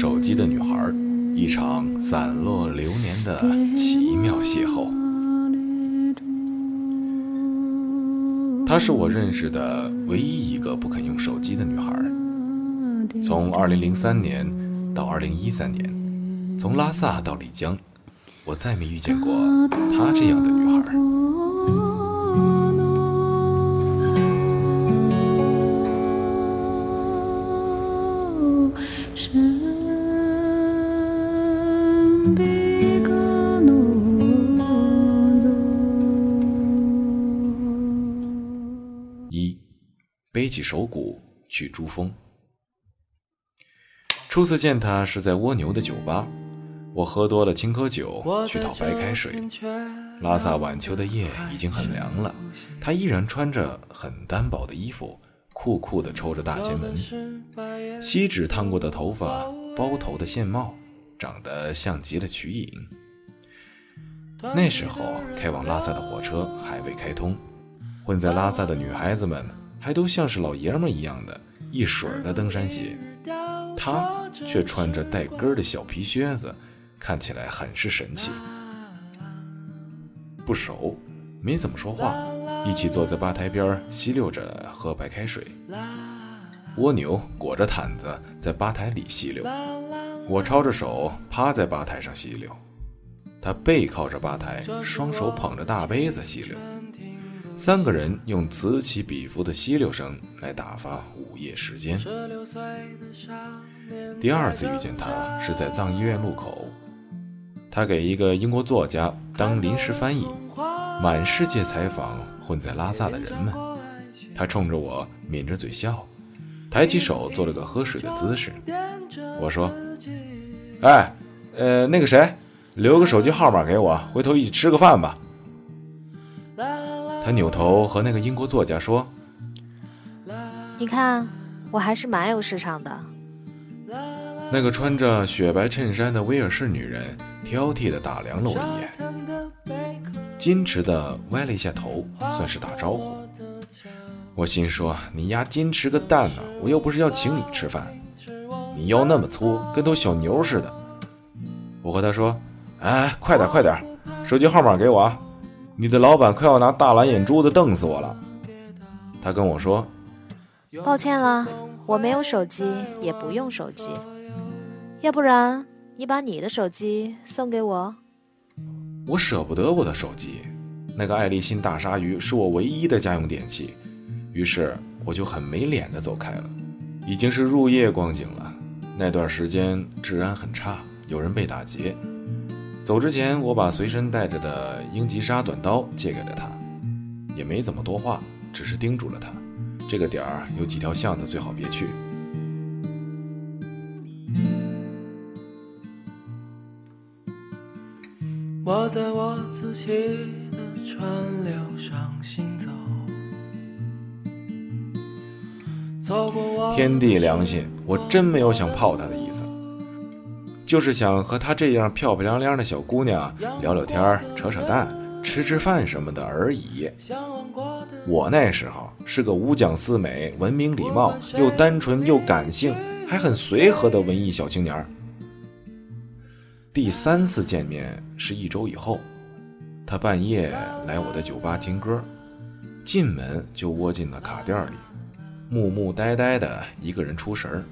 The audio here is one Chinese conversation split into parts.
手机的女孩，一场散落流年的奇妙邂逅。她是我认识的唯一一个不肯用手机的女孩。从2003年到2013年，从拉萨到丽江，我再没遇见过她这样的女孩。初次见他是在蜗牛的酒吧，我喝多了青稞酒去讨白开水。拉萨晚秋的夜已经很凉了，他依然穿着很单薄的衣服，酷酷地抽着大前门，锡纸烫过的头发，包头的线帽，长得像极了瞿颖。那时候开往拉萨的火车还未开通。混在拉萨的女孩子们还都像是老爷们一样的，一水儿的登山鞋，她却穿着带跟的小皮靴子，看起来很是神气。不熟，没怎么说话，一起坐在吧台边吸溜着喝白开水。蜗牛裹着毯子在吧台里吸溜，我抄着手趴在吧台上吸溜，他背靠着吧台，双手捧着大杯子吸溜。三个人用此起彼伏的吸溜声来打发午夜时间。第二次遇见他是在藏医院路口，他给一个英国作家当临时翻译，满世界采访混在拉萨的人们。他冲着我抿着嘴笑，抬起手做了个喝水的姿势。我说：“哎，呃，那个谁，留个手机号码给我，回头一起吃个饭吧。”他扭头和那个英国作家说：“你看，我还是蛮有市场的。”那个穿着雪白衬衫的威尔士女人挑剔的打量了我一眼，矜持的歪了一下头，算是打招呼。我心说：“你丫矜持个蛋呢！我又不是要请你吃饭，你腰那么粗，跟头小牛似的。”我和他说：“哎，快点快点，手机号码给我啊！”你的老板快要拿大蓝眼珠子瞪死我了。他跟我说：“抱歉了，我没有手机，也不用手机。要不然你把你的手机送给我。”我舍不得我的手机，那个爱立信大鲨鱼是我唯一的家用电器。于是我就很没脸的走开了。已经是入夜光景了，那段时间治安很差，有人被打劫。走之前，我把随身带着的英吉沙短刀借给了他，也没怎么多话，只是叮嘱了他，这个点儿有几条巷子最好别去。我在我自己的川流上行走，天地良心，我真没有想泡他的意思。就是想和她这样漂漂亮亮的小姑娘聊聊天、扯扯淡、吃吃饭什么的而已。我那时候是个五讲四美、文明礼貌、又单纯又感性、还很随和的文艺小青年。第三次见面是一周以后，他半夜来我的酒吧听歌，进门就窝进了卡店里，木木呆呆的一个人出神儿。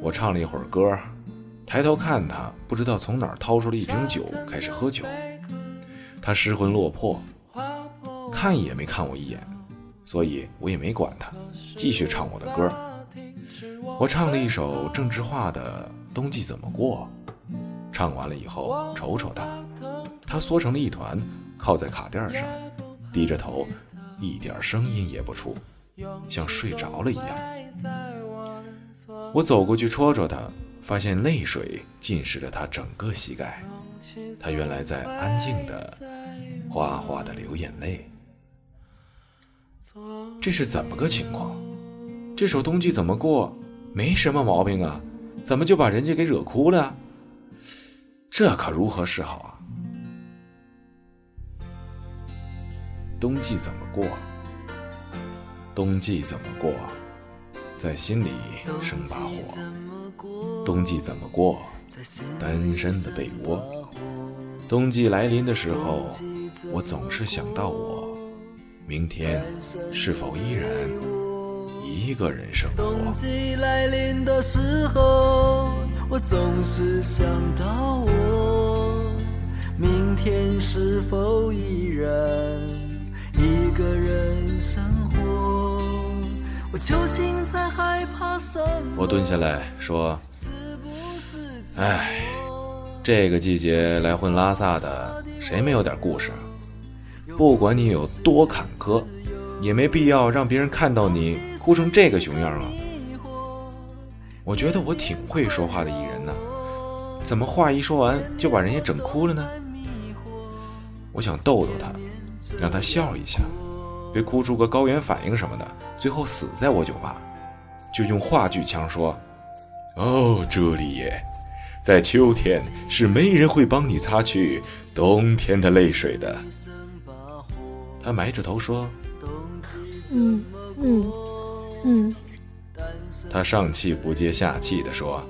我唱了一会儿歌。抬头看他，不知道从哪儿掏出了一瓶酒，开始喝酒。他失魂落魄，看也没看我一眼，所以我也没管他，继续唱我的歌。我唱了一首郑智化的《冬季怎么过》，唱完了以后，瞅瞅他，他缩成了一团，靠在卡垫上，低着头，一点声音也不出，像睡着了一样。我走过去戳戳他。发现泪水浸湿了他整个膝盖，他原来在安静的、哗哗的流眼泪。这是怎么个情况？这首冬季怎么过？没什么毛病啊，怎么就把人家给惹哭了？这可如何是好啊？冬季怎么过？冬季怎么过？在心里生把火。冬季怎么过？单身的被窝。冬季来临的时候，我总是想到我，明天是否依然一个人生活？冬季来临的时候，我总是想到我，明天是否依然一个人生活？我究竟在害怕什么？我蹲下来说。唉，这个季节来混拉萨的，谁没有点故事？不管你有多坎坷，也没必要让别人看到你哭成这个熊样啊！我觉得我挺会说话的艺人呢，怎么话一说完就把人家整哭了呢？我想逗逗他，让他笑一下，别哭出个高原反应什么的，最后死在我酒吧。就用话剧腔说：“哦，朱丽叶。”在秋天，是没人会帮你擦去冬天的泪水的。他埋着头说：“嗯嗯嗯。”他上气不接下气地说：“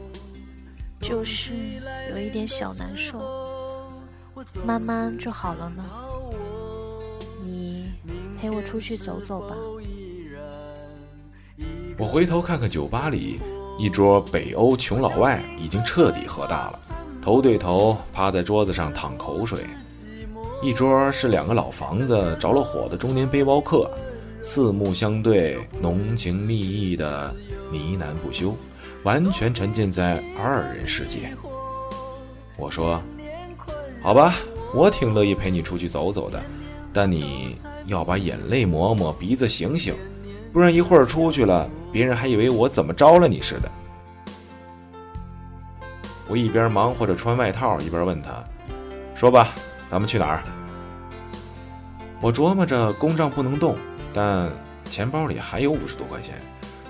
就是有一点小难受，慢慢就好了呢。你陪我出去走走吧。”我回头看看酒吧里。一桌北欧穷老外已经彻底喝大了，头对头趴在桌子上淌口水；一桌是两个老房子着了火的中年背包客，四目相对，浓情蜜意的呢喃不休，完全沉浸在二人世界。我说：“好吧，我挺乐意陪你出去走走的，但你要把眼泪抹抹，鼻子醒醒。”不然一会儿出去了，别人还以为我怎么着了你似的。我一边忙活着穿外套，一边问他：“说吧，咱们去哪儿？”我琢磨着公账不能动，但钱包里还有五十多块钱，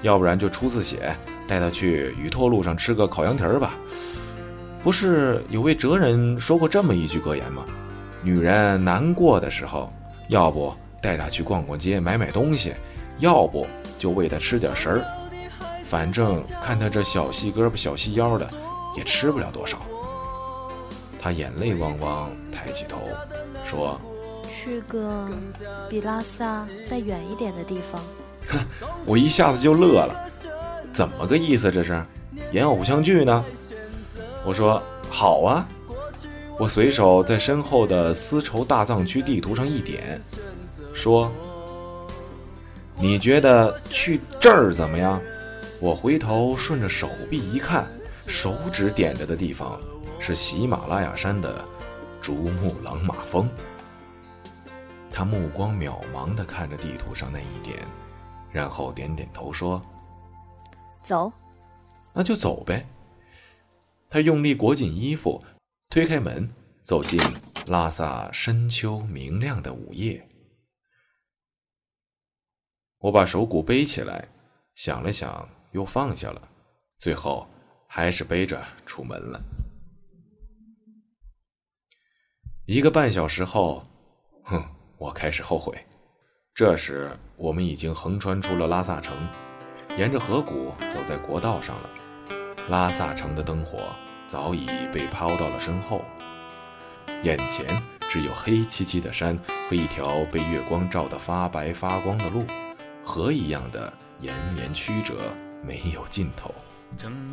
要不然就出次血，带他去雨托路上吃个烤羊蹄儿吧。不是有位哲人说过这么一句格言吗？女人难过的时候，要不带她去逛逛街，买买东西。要不就喂他吃点食儿，反正看他这小细胳膊小细腰的，也吃不了多少。他眼泪汪汪，抬起头说：“去个比拉萨再远一点的地方。”我一下子就乐了，怎么个意思？这是演偶像剧呢？我说好啊，我随手在身后的丝绸大藏区地图上一点，说。你觉得去这儿怎么样？我回头顺着手臂一看，手指点着的地方是喜马拉雅山的珠穆朗玛峰。他目光渺茫地看着地图上那一点，然后点点头说：“走，那就走呗。”他用力裹紧衣服，推开门，走进拉萨深秋明亮的午夜。我把手鼓背起来，想了想，又放下了，最后还是背着出门了。一个半小时后，哼，我开始后悔。这时，我们已经横穿出了拉萨城，沿着河谷走在国道上了。拉萨城的灯火早已被抛到了身后，眼前只有黑漆漆的山和一条被月光照得发白发光的路。河一样的延绵曲折，没有尽头。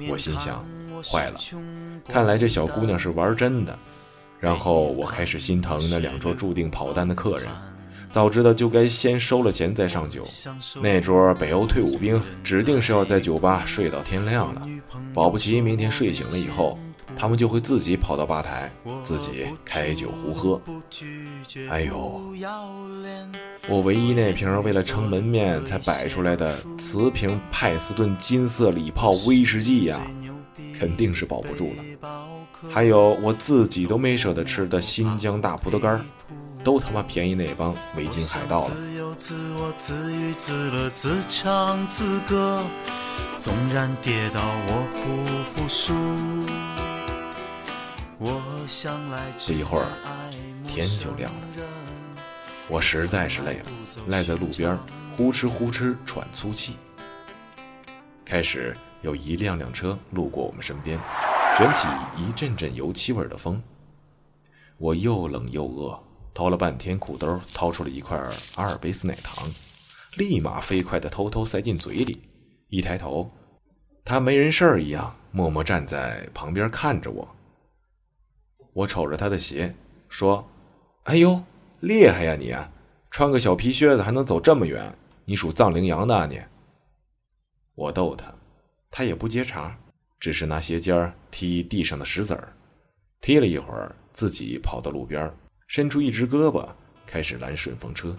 我心想，坏了，看来这小姑娘是玩真的。然后我开始心疼那两桌注定跑单的客人，早知道就该先收了钱再上酒。那桌北欧退伍兵指定是要在酒吧睡到天亮了，保不齐明天睡醒了以后，他们就会自己跑到吧台，自己开酒胡喝。哎呦！我唯一那瓶为了撑门面才摆出来的瓷瓶派斯顿金色礼炮威士忌呀，肯定是保不住了。还有我自己都没舍得吃的新疆大葡萄干都他妈便宜那帮维京海盗了。我想来这一会儿，天就亮了。我实在是累了，赖在路边，呼哧呼哧喘粗气。开始有一辆辆车路过我们身边，卷起一阵阵油漆味的风。我又冷又饿，掏了半天裤兜，掏出了一块阿尔卑斯奶糖，立马飞快地偷偷塞进嘴里。一抬头，他没人事儿一样，默默站在旁边看着我。我瞅着他的鞋，说：“哎呦，厉害呀你啊！穿个小皮靴子还能走这么远，你属藏羚羊的啊你？”我逗他，他也不接茬，只是拿鞋尖踢地上的石子儿，踢了一会儿。自己跑到路边，伸出一只胳膊，开始拦顺风车。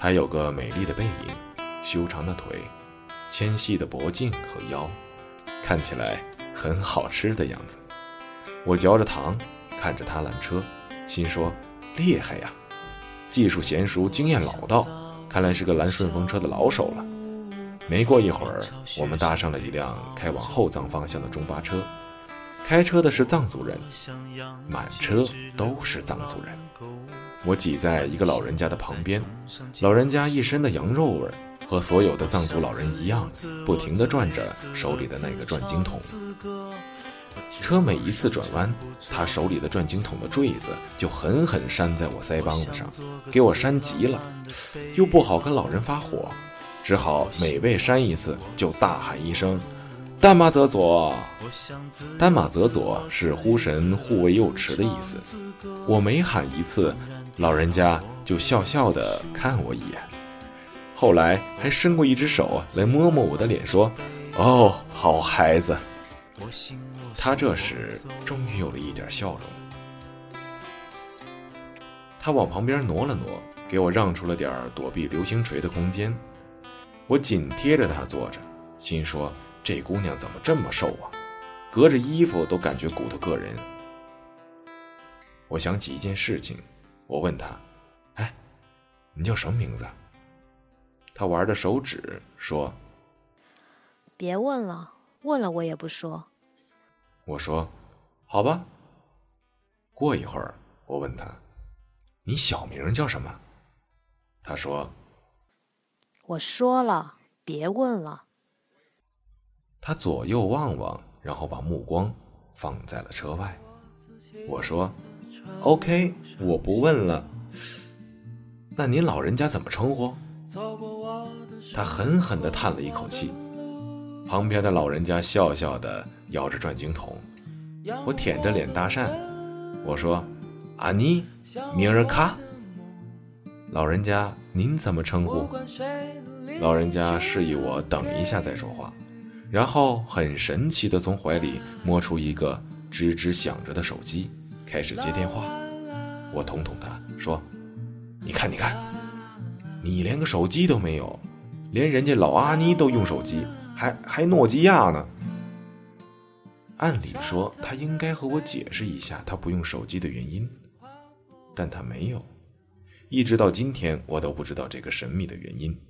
他有个美丽的背影，修长的腿，纤细的脖颈和腰，看起来很好吃的样子。我嚼着糖，看着他拦车，心说厉害呀，技术娴熟，经验老道，看来是个拦顺风车的老手了。没过一会儿，我们搭上了一辆开往后藏方向的中巴车。开车的是藏族人，满车都是藏族人。我挤在一个老人家的旁边，老人家一身的羊肉味，和所有的藏族老人一样，不停地转着手里的那个转经筒。车每一次转弯，他手里的转经筒的坠子就狠狠扇在我腮帮子上，给我扇急了，又不好跟老人发火，只好每被扇一次就大喊一声。丹玛泽佐，丹玛泽佐是呼神护卫幼池的意思。我每喊一次，老人家就笑笑的看我一眼，后来还伸过一只手来摸摸我的脸，说：“哦，好孩子。”他这时终于有了一点笑容。他往旁边挪了挪，给我让出了点躲避流星锤的空间。我紧贴着他坐着，心说。这姑娘怎么这么瘦啊？隔着衣服都感觉骨头硌人。我想起一件事情，我问她：“哎，你叫什么名字？”她玩着手指说：“别问了，问了我也不说。”我说：“好吧。”过一会儿，我问他：“你小名叫什么？”他说：“我说了，别问了。”他左右望望，然后把目光放在了车外。我说：“OK，我不问了。那您老人家怎么称呼？”他狠狠地叹了一口气。旁边的老人家笑笑地摇着转经筒。我舔着脸搭讪，我说：“阿妮，米尔卡。”老人家您怎么称呼？老人家示意我等一下再说话。然后很神奇的从怀里摸出一个吱吱响着的手机，开始接电话。我捅捅他说：“你看，你看，你连个手机都没有，连人家老阿妮都用手机，还还诺基亚呢。”按理说他应该和我解释一下他不用手机的原因，但他没有。一直到今天，我都不知道这个神秘的原因。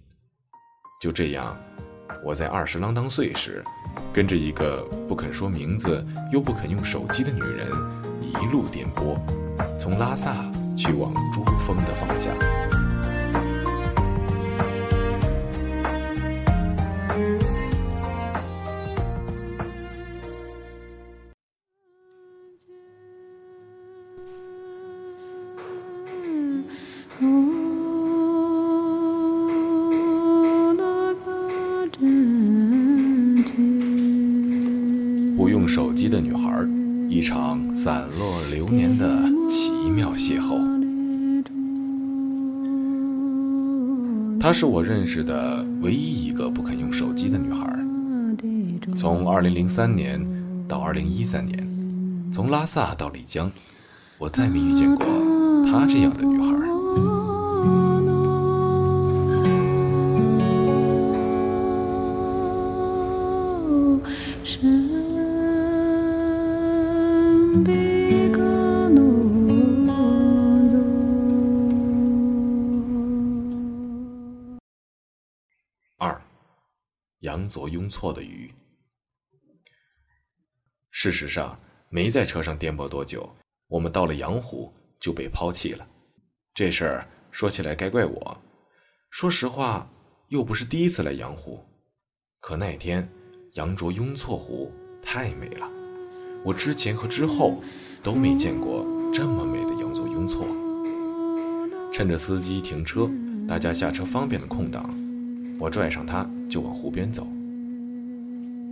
就这样。我在二十啷当岁时，跟着一个不肯说名字又不肯用手机的女人，一路颠簸，从拉萨去往珠峰的方向。是我认识的唯一一个不肯用手机的女孩。从2003年到2013年，从拉萨到丽江，我再没遇见过她这样的女孩。杨左雍错的鱼。事实上，没在车上颠簸多久，我们到了阳湖就被抛弃了。这事儿说起来该怪我。说实话，又不是第一次来阳湖。可那天，羊卓雍措湖太美了，我之前和之后都没见过这么美的羊卓雍措。趁着司机停车，大家下车方便的空档，我拽上他就往湖边走。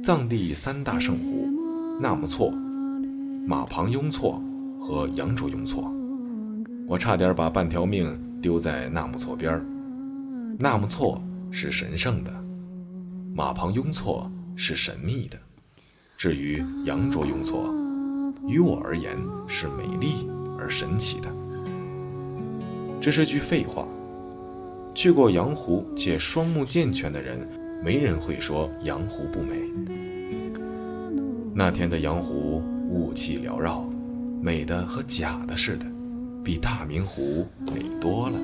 藏地三大圣湖：纳木错、马旁雍措和羊卓雍措。我差点把半条命丢在纳木错边儿。纳木错是神圣的，马旁雍措是神秘的，至于羊卓雍措，于我而言是美丽而神奇的。这是句废话。去过羊湖且双目健全的人，没人会说羊湖不美。那天的羊湖雾气缭绕，美的和假的似的，比大明湖美多了，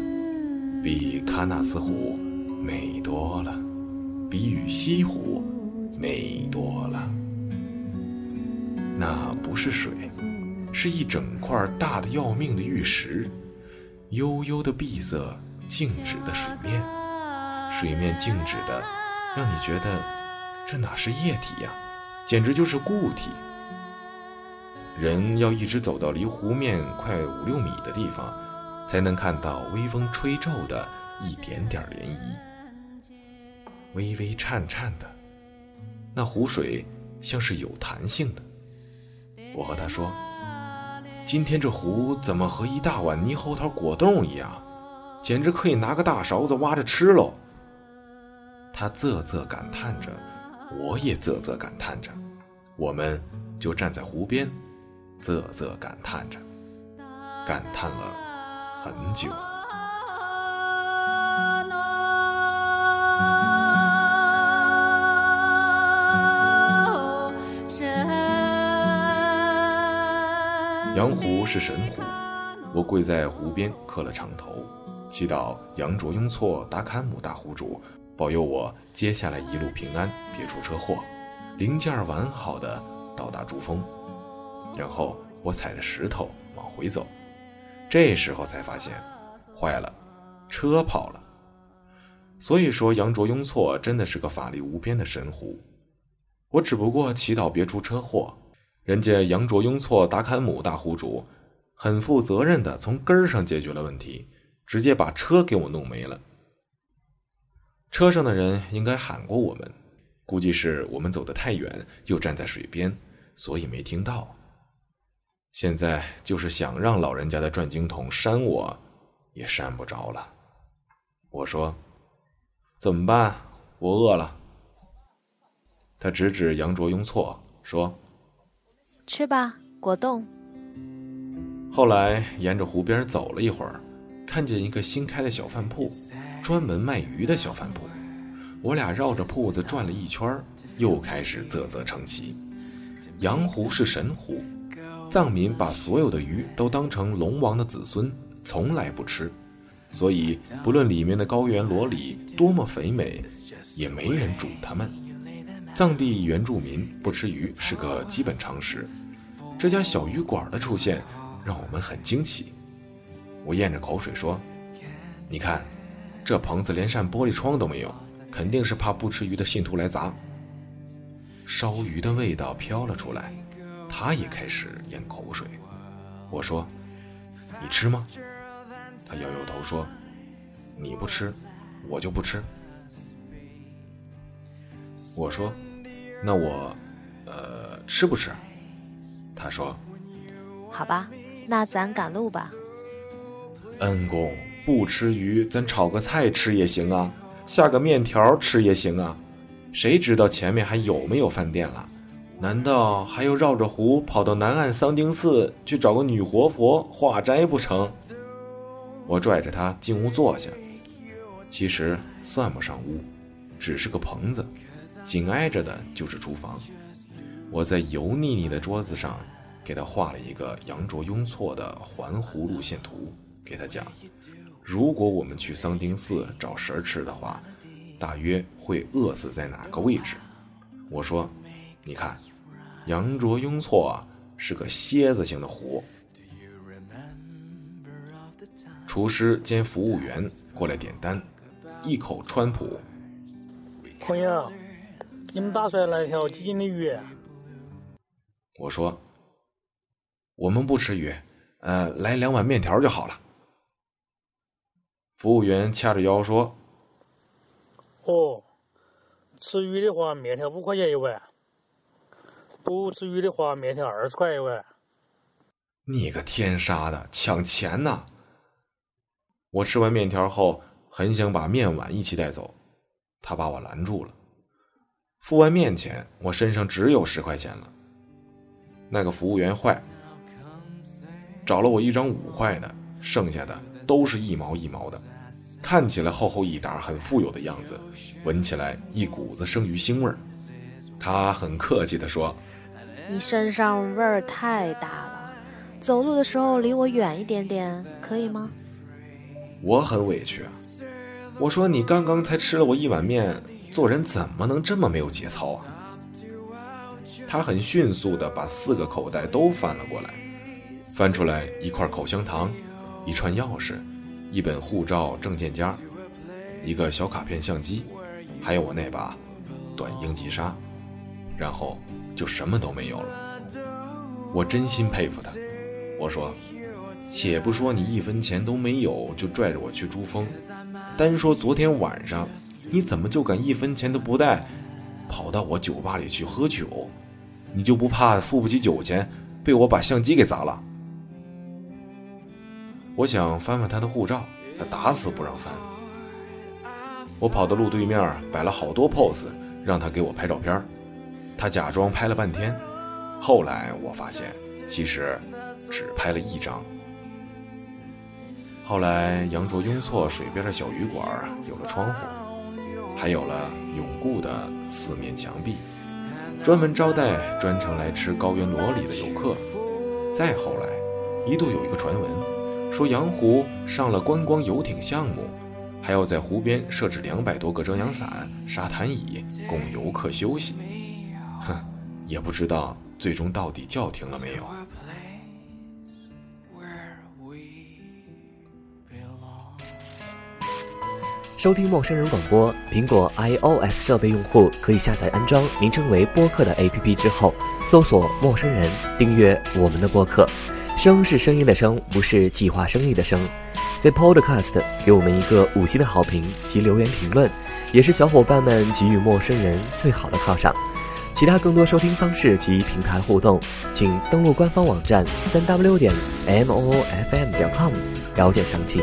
比喀纳斯湖美多了，比雨西湖美多了。那不是水，是一整块大的要命的玉石。悠悠的碧色，静止的水面，水面静止的，让你觉得这哪是液体呀，简直就是固体。人要一直走到离湖面快五六米的地方，才能看到微风吹皱的一点点涟漪，微微颤颤的。那湖水像是有弹性的。我和他说。今天这湖怎么和一大碗猕猴桃果冻一样，简直可以拿个大勺子挖着吃喽！他啧啧感叹着，我也啧啧感叹着，我们就站在湖边，啧啧感叹着，感叹了很久。羊湖是神湖，我跪在湖边磕了长头，祈祷羊卓雍措达坎姆大湖主保佑我接下来一路平安，别出车祸，零件完好的到达珠峰。然后我踩着石头往回走，这时候才发现，坏了，车跑了。所以说，羊卓雍措真的是个法力无边的神湖，我只不过祈祷别出车祸。人家羊卓雍措达坎姆大湖主很负责任的从根儿上解决了问题，直接把车给我弄没了。车上的人应该喊过我们，估计是我们走得太远，又站在水边，所以没听到。现在就是想让老人家的转经筒扇我，也扇不着了。我说：“怎么办？我饿了。”他指指羊卓雍措说。吃吧，果冻。后来沿着湖边走了一会儿，看见一个新开的小饭铺，专门卖鱼的小饭铺。我俩绕着铺子转了一圈，又开始啧啧称奇。羊湖是神湖，藏民把所有的鱼都当成龙王的子孙，从来不吃，所以不论里面的高原萝莉多么肥美，也没人煮它们。藏地原住民不吃鱼是个基本常识，这家小鱼馆的出现让我们很惊奇。我咽着口水说：“你看，这棚子连扇玻璃窗都没有，肯定是怕不吃鱼的信徒来砸。”烧鱼的味道飘了出来，他也开始咽口水。我说：“你吃吗？”他摇摇头说：“你不吃，我就不吃。”我说。那我，呃，吃不吃？他说：“好吧，那咱赶路吧。”恩公不吃鱼，咱炒个菜吃也行啊，下个面条吃也行啊。谁知道前面还有没有饭店了？难道还要绕着湖跑到南岸桑丁寺去找个女活佛化斋不成？我拽着他进屋坐下，其实算不上屋，只是个棚子。紧挨着的就是厨房，我在油腻腻的桌子上给他画了一个羊卓雍措的环湖路线图，给他讲，如果我们去桑丁寺找食儿吃的话，大约会饿死在哪个位置。我说，你看，羊卓雍措是个蝎子形的湖。厨师兼服务员过来点单，一口川普，朋友。你们打算来条几斤的鱼？我说：“我们不吃鱼，呃，来两碗面条就好了。”服务员掐着腰说：“哦，吃鱼的话，面条五块钱一碗；不吃鱼的话，面条二十块一碗。”你个天杀的，抢钱呐！我吃完面条后，很想把面碗一起带走，他把我拦住了。付完面钱，我身上只有十块钱了。那个服务员坏，找了我一张五块的，剩下的都是一毛一毛的，看起来厚厚一沓，很富有的样子，闻起来一股子生鱼腥味儿。他很客气地说：“你身上味儿太大了。”走路的时候离我远一点点，可以吗？我很委屈啊！我说你刚刚才吃了我一碗面，做人怎么能这么没有节操啊？他很迅速地把四个口袋都翻了过来，翻出来一块口香糖，一串钥匙，一本护照证件夹，一个小卡片相机，还有我那把短鹰急杀，然后就什么都没有了。我真心佩服他。我说：“且不说你一分钱都没有就拽着我去珠峰，单说昨天晚上，你怎么就敢一分钱都不带，跑到我酒吧里去喝酒？你就不怕付不起酒钱，被我把相机给砸了？”我想翻翻他的护照，他打死不让翻。我跑到路对面摆了好多 pose，让他给我拍照片，他假装拍了半天，后来我发现，其实。只拍了一张。后来，羊卓雍措水边的小旅馆有了窗户，还有了永固的四面墙壁，专门招待专程来吃高原萝里的游客。再后来，一度有一个传闻，说羊湖上了观光游艇项目，还要在湖边设置两百多个遮阳伞、沙滩椅供游客休息。哼，也不知道最终到底叫停了没有。收听陌生人广播，苹果 iOS 设备用户可以下载安装名称为播客的 APP 之后，搜索陌生人，订阅我们的播客。声是声音的声，不是计划生育的生。在 Podcast 给我们一个五星的好评及留言评论，也是小伙伴们给予陌生人最好的犒赏。其他更多收听方式及平台互动，请登录官方网站三 w 点 moofm 点 com 了解详情。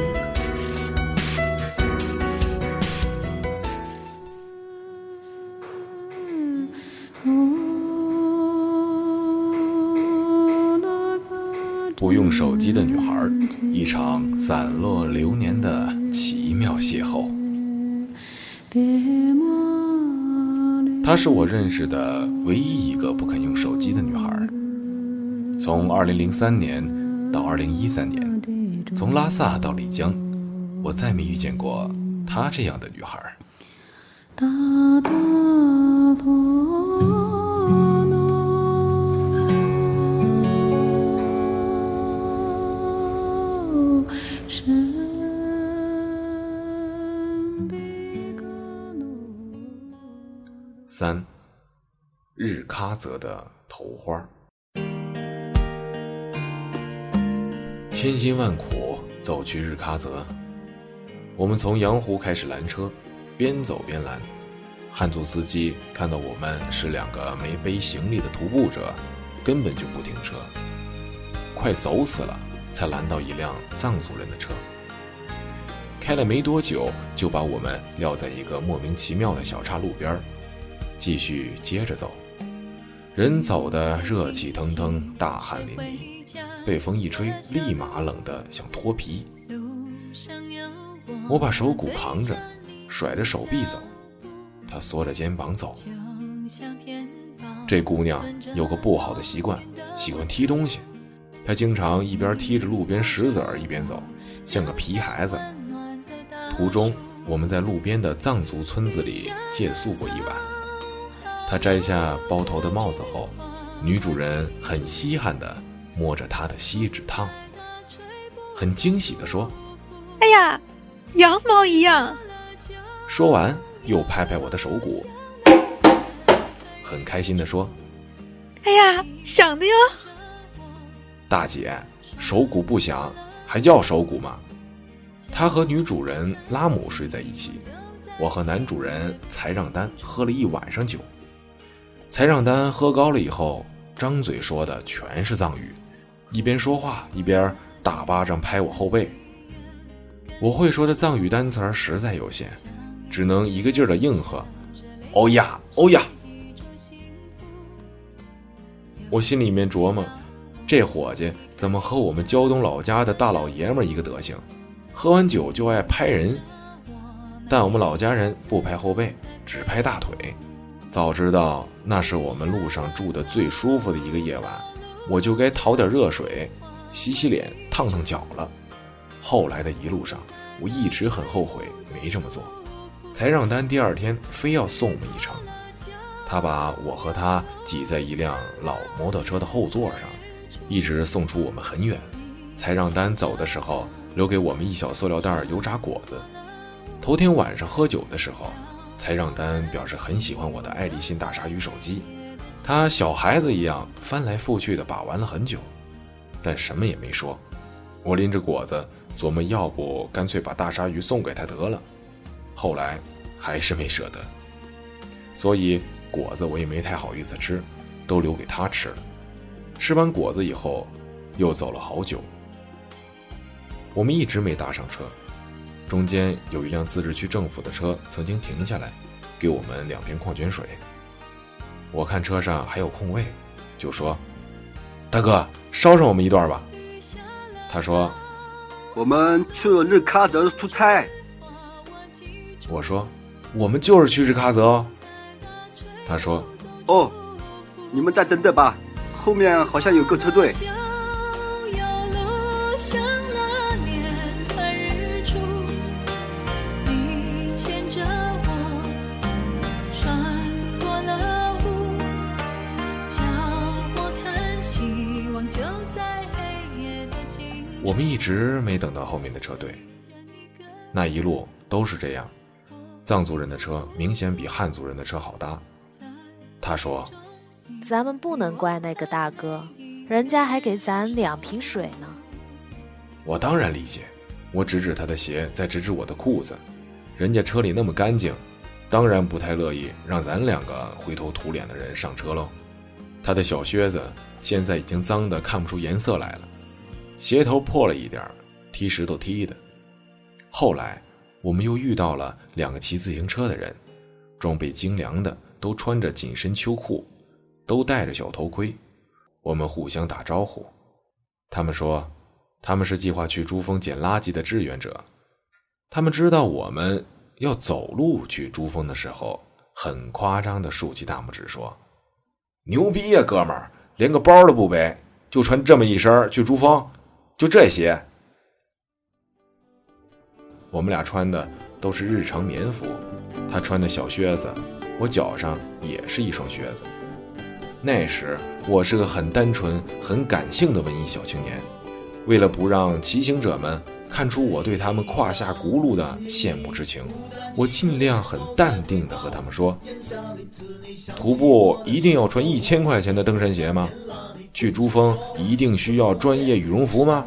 的女孩，一场散落流年的奇妙邂逅。她是我认识的唯一一个不肯用手机的女孩。从2003年到2013年，从拉萨到丽江，我再没遇见过她这样的女孩。三，日喀则的头花。千辛万苦走去日喀则，我们从羊湖开始拦车，边走边拦。汉族司机看到我们是两个没背行李的徒步者，根本就不停车，快走死了才拦到一辆藏族人的车。开了没多久，就把我们撂在一个莫名其妙的小岔路边。继续接着走，人走的热气腾腾，大汗淋漓，被风一吹，立马冷得想脱皮。我把手鼓扛着，甩着手臂走，他缩着肩膀走。这姑娘有个不好的习惯，喜欢踢东西。她经常一边踢着路边石子儿一边走，像个皮孩子。途中，我们在路边的藏族村子里借宿过一晚。他摘下包头的帽子后，女主人很稀罕地摸着他的锡纸烫，很惊喜地说：“哎呀，羊毛一样。”说完又拍拍我的手骨。很开心地说：“哎呀，想的哟！大姐，手鼓不响，还叫手鼓吗？”他和女主人拉姆睡在一起，我和男主人才让丹喝了一晚上酒。才让丹喝高了以后，张嘴说的全是藏语，一边说话一边大巴掌拍我后背。我会说的藏语单词实在有限，只能一个劲儿的应和：“哦呀，哦呀。”我心里面琢磨，这伙计怎么和我们胶东老家的大老爷们一个德行，喝完酒就爱拍人。但我们老家人不拍后背，只拍大腿。早知道那是我们路上住的最舒服的一个夜晚，我就该淘点热水，洗洗脸，烫烫脚了。后来的一路上，我一直很后悔没这么做，才让丹第二天非要送我们一程。他把我和他挤在一辆老摩托车的后座上，一直送出我们很远，才让丹走的时候留给我们一小塑料袋油炸果子。头天晚上喝酒的时候，才让丹表示很喜欢我的爱立信大鲨鱼手机，他小孩子一样翻来覆去的把玩了很久，但什么也没说。我拎着果子琢磨，要不干脆把大鲨鱼送给他得了，后来还是没舍得，所以。果子我也没太好意思吃，都留给他吃了。吃完果子以后，又走了好久。我们一直没搭上车，中间有一辆自治区政府的车曾经停下来，给我们两瓶矿泉水。我看车上还有空位，就说：“大哥，捎上我们一段吧。”他说：“我们去日喀则出差。”我说：“我们就是去日喀则哦。”他说：“哦，你们再等等吧，后面好像有个车队。”我们一直没等到后面的车队，那一路都是这样。藏族人的车明显比汉族人的车好搭。他说：“咱们不能怪那个大哥，人家还给咱两瓶水呢。”我当然理解，我指指他的鞋，再指指我的裤子。人家车里那么干净，当然不太乐意让咱两个灰头土脸的人上车喽。他的小靴子现在已经脏得看不出颜色来了，鞋头破了一点踢石头踢的。后来我们又遇到了两个骑自行车的人，装备精良的。都穿着紧身秋裤，都戴着小头盔。我们互相打招呼。他们说，他们是计划去珠峰捡垃圾的志愿者。他们知道我们要走路去珠峰的时候，很夸张的竖起大拇指说：“牛逼呀，哥们儿，连个包都不背，就穿这么一身去珠峰，就这些。”我们俩穿的都是日常棉服，他穿的小靴子。我脚上也是一双靴子。那时我是个很单纯、很感性的文艺小青年。为了不让骑行者们看出我对他们胯下轱辘的羡慕之情，我尽量很淡定地和他们说：“徒步一定要穿一千块钱的登山鞋吗？去珠峰一定需要专业羽绒服吗？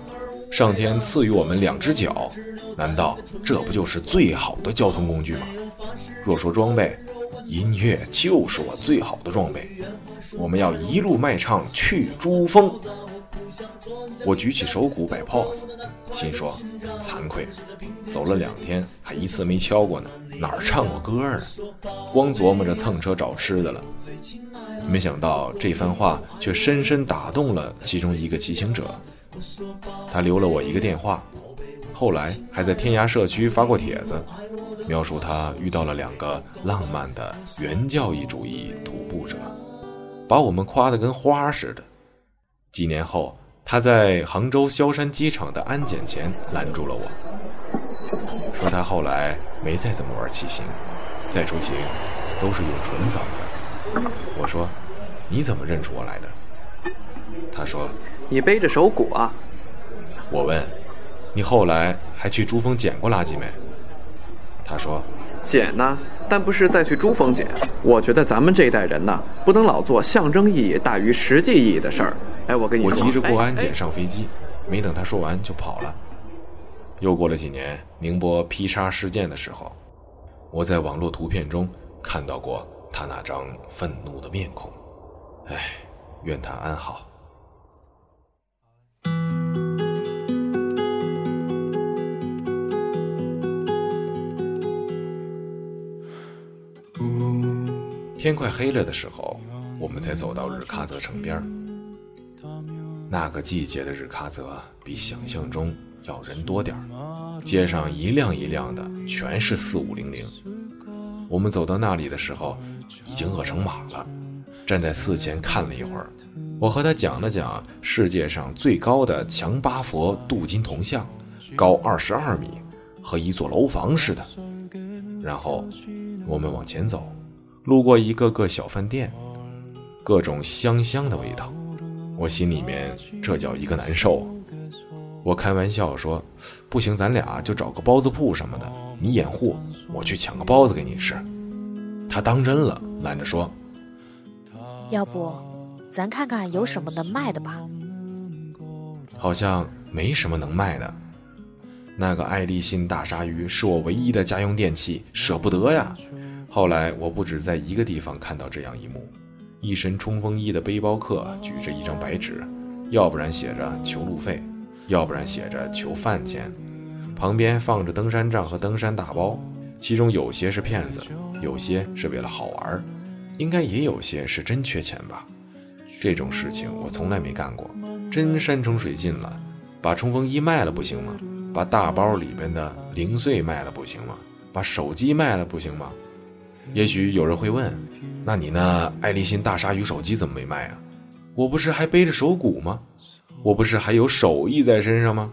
上天赐予我们两只脚，难道这不就是最好的交通工具吗？若说装备……”音乐就是我最好的装备，我们要一路卖唱去珠峰。我举起手鼓摆 pose，心说惭愧，走了两天还一次没敲过呢，哪儿唱过歌呢？光琢磨着蹭车找吃的了。没想到这番话却深深打动了其中一个骑行者，他留了我一个电话，后来还在天涯社区发过帖子。描述他遇到了两个浪漫的原教义主义徒步者，把我们夸得跟花似的。几年后，他在杭州萧山机场的安检前拦住了我，说他后来没再怎么玩骑行，再出行都是用纯扫的。我说：“你怎么认出我来的？”他说：“你背着手鼓啊。”我问：“你后来还去珠峰捡过垃圾没？”他说：“捡呢，但不是再去珠峰姐。我觉得咱们这一代人呢，不能老做象征意义大于实际意义的事儿。哎，我跟你说，我急着过安检上飞机，没等他说完就跑了。又过了几年，宁波劈杀事件的时候，我在网络图片中看到过他那张愤怒的面孔。哎，愿他安好。天快黑了的时候，我们才走到日喀则城边那个季节的日喀则比想象中要人多点儿，街上一辆一辆的全是四五零零。我们走到那里的时候，已经饿成马了。站在寺前看了一会儿，我和他讲了讲世界上最高的强巴佛镀金铜像，高二十二米，和一座楼房似的。然后我们往前走。路过一个个小饭店，各种香香的味道，我心里面这叫一个难受。我开玩笑说：“不行，咱俩就找个包子铺什么的，你掩护，我去抢个包子给你吃。”他当真了，拦着说：“要不，咱看看有什么能卖的吧？”好像没什么能卖的。那个爱立信大鲨鱼是我唯一的家用电器，舍不得呀。后来，我不止在一个地方看到这样一幕：一身冲锋衣的背包客举着一张白纸，要不然写着求路费，要不然写着求饭钱，旁边放着登山杖和登山大包，其中有些是骗子，有些是为了好玩，应该也有些是真缺钱吧。这种事情我从来没干过，真山穷水尽了，把冲锋衣卖了不行吗？把大包里边的零碎卖了不行吗？把手机卖了不行吗？也许有人会问：“那你那爱立信大鲨鱼手机怎么没卖啊？”我不是还背着手鼓吗？我不是还有手艺在身上吗？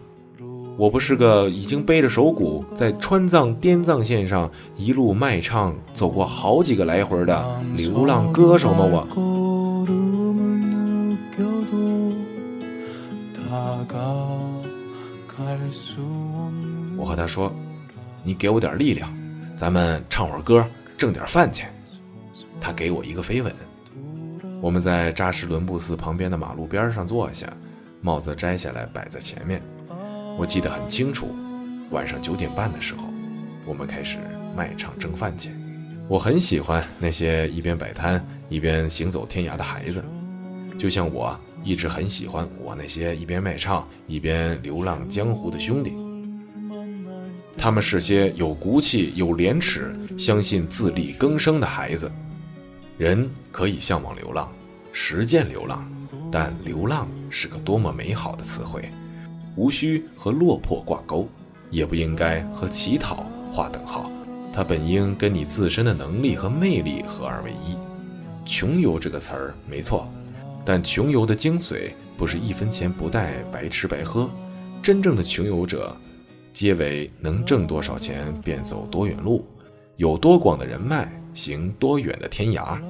我不是个已经背着手鼓在川藏滇藏线上一路卖唱走过好几个来回的流浪歌手吗？我。我和他说：“你给我点力量，咱们唱会儿歌。”挣点饭钱，他给我一个飞吻。我们在扎什伦布寺旁边的马路边上坐下，帽子摘下来摆在前面。我记得很清楚，晚上九点半的时候，我们开始卖唱挣饭钱。我很喜欢那些一边摆摊一边行走天涯的孩子，就像我一直很喜欢我那些一边卖唱一边流浪江湖的兄弟。他们是些有骨气、有廉耻、相信自力更生的孩子。人可以向往流浪，实践流浪，但流浪是个多么美好的词汇，无需和落魄挂钩，也不应该和乞讨划等号。它本应跟你自身的能力和魅力合二为一。穷游这个词儿没错，但穷游的精髓不是一分钱不带白吃白喝，真正的穷游者。皆为能挣多少钱便走多远路，有多广的人脉行多远的天涯。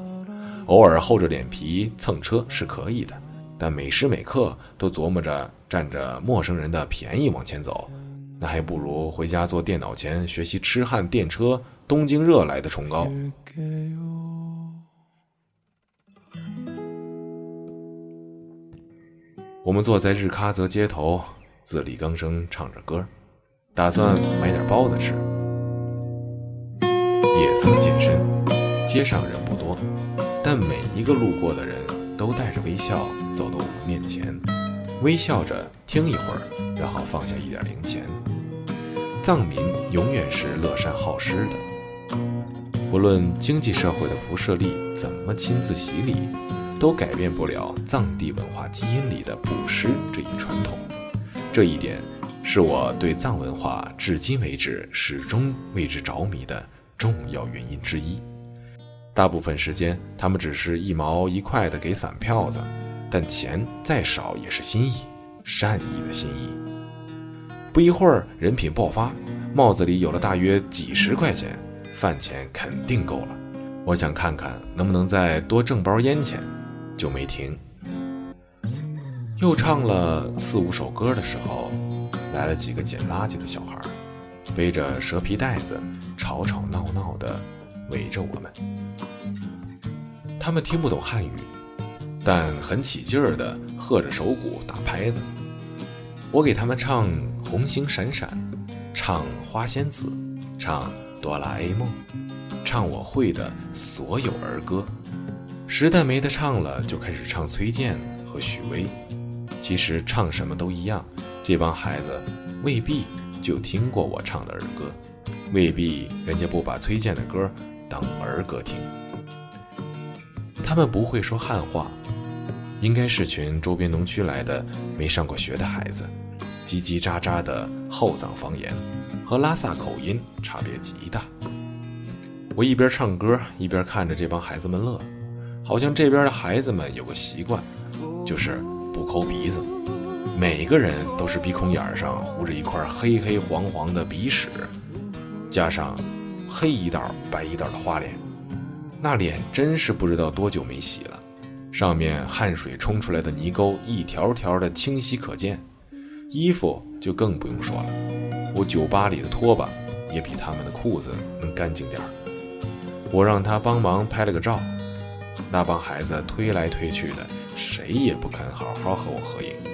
偶尔厚着脸皮蹭车是可以的，但每时每刻都琢磨着占着陌生人的便宜往前走，那还不如回家坐电脑前学习痴汉电车东京热来的崇高。我们坐在日喀则街头，自力更生，唱着歌。打算买点包子吃。夜色渐深，街上人不多，但每一个路过的人都带着微笑走到我们面前，微笑着听一会儿，然后放下一点零钱。藏民永远是乐善好施的，不论经济社会的辐射力怎么亲自洗礼，都改变不了藏地文化基因里的布施这一传统。这一点。是我对藏文化至今为止始终为之着迷的重要原因之一。大部分时间，他们只是一毛一块的给散票子，但钱再少也是心意，善意的心意。不一会儿，人品爆发，帽子里有了大约几十块钱，饭钱肯定够了。我想看看能不能再多挣包烟钱，就没停。又唱了四五首歌的时候。来了几个捡垃圾的小孩，背着蛇皮袋子，吵吵闹闹的围着我们。他们听不懂汉语，但很起劲儿地喝着手鼓打拍子。我给他们唱《红星闪闪》，唱《花仙子》，唱《哆啦 A 梦》，唱我会的所有儿歌。实在没得唱了，就开始唱崔健和许巍。其实唱什么都一样，这帮孩子未必就听过我唱的儿歌，未必人家不把崔健的歌当儿歌听。他们不会说汉话，应该是群周边农区来的没上过学的孩子，叽叽喳喳的后藏方言和拉萨口音差别极大。我一边唱歌一边看着这帮孩子们乐。好像这边的孩子们有个习惯，就是不抠鼻子，每个人都是鼻孔眼上糊着一块黑黑黄黄的鼻屎，加上黑一道白一道的花脸，那脸真是不知道多久没洗了，上面汗水冲出来的泥沟一条条的清晰可见，衣服就更不用说了，我酒吧里的拖把也比他们的裤子能干净点儿，我让他帮忙拍了个照。那帮孩子推来推去的，谁也不肯好好和我合影。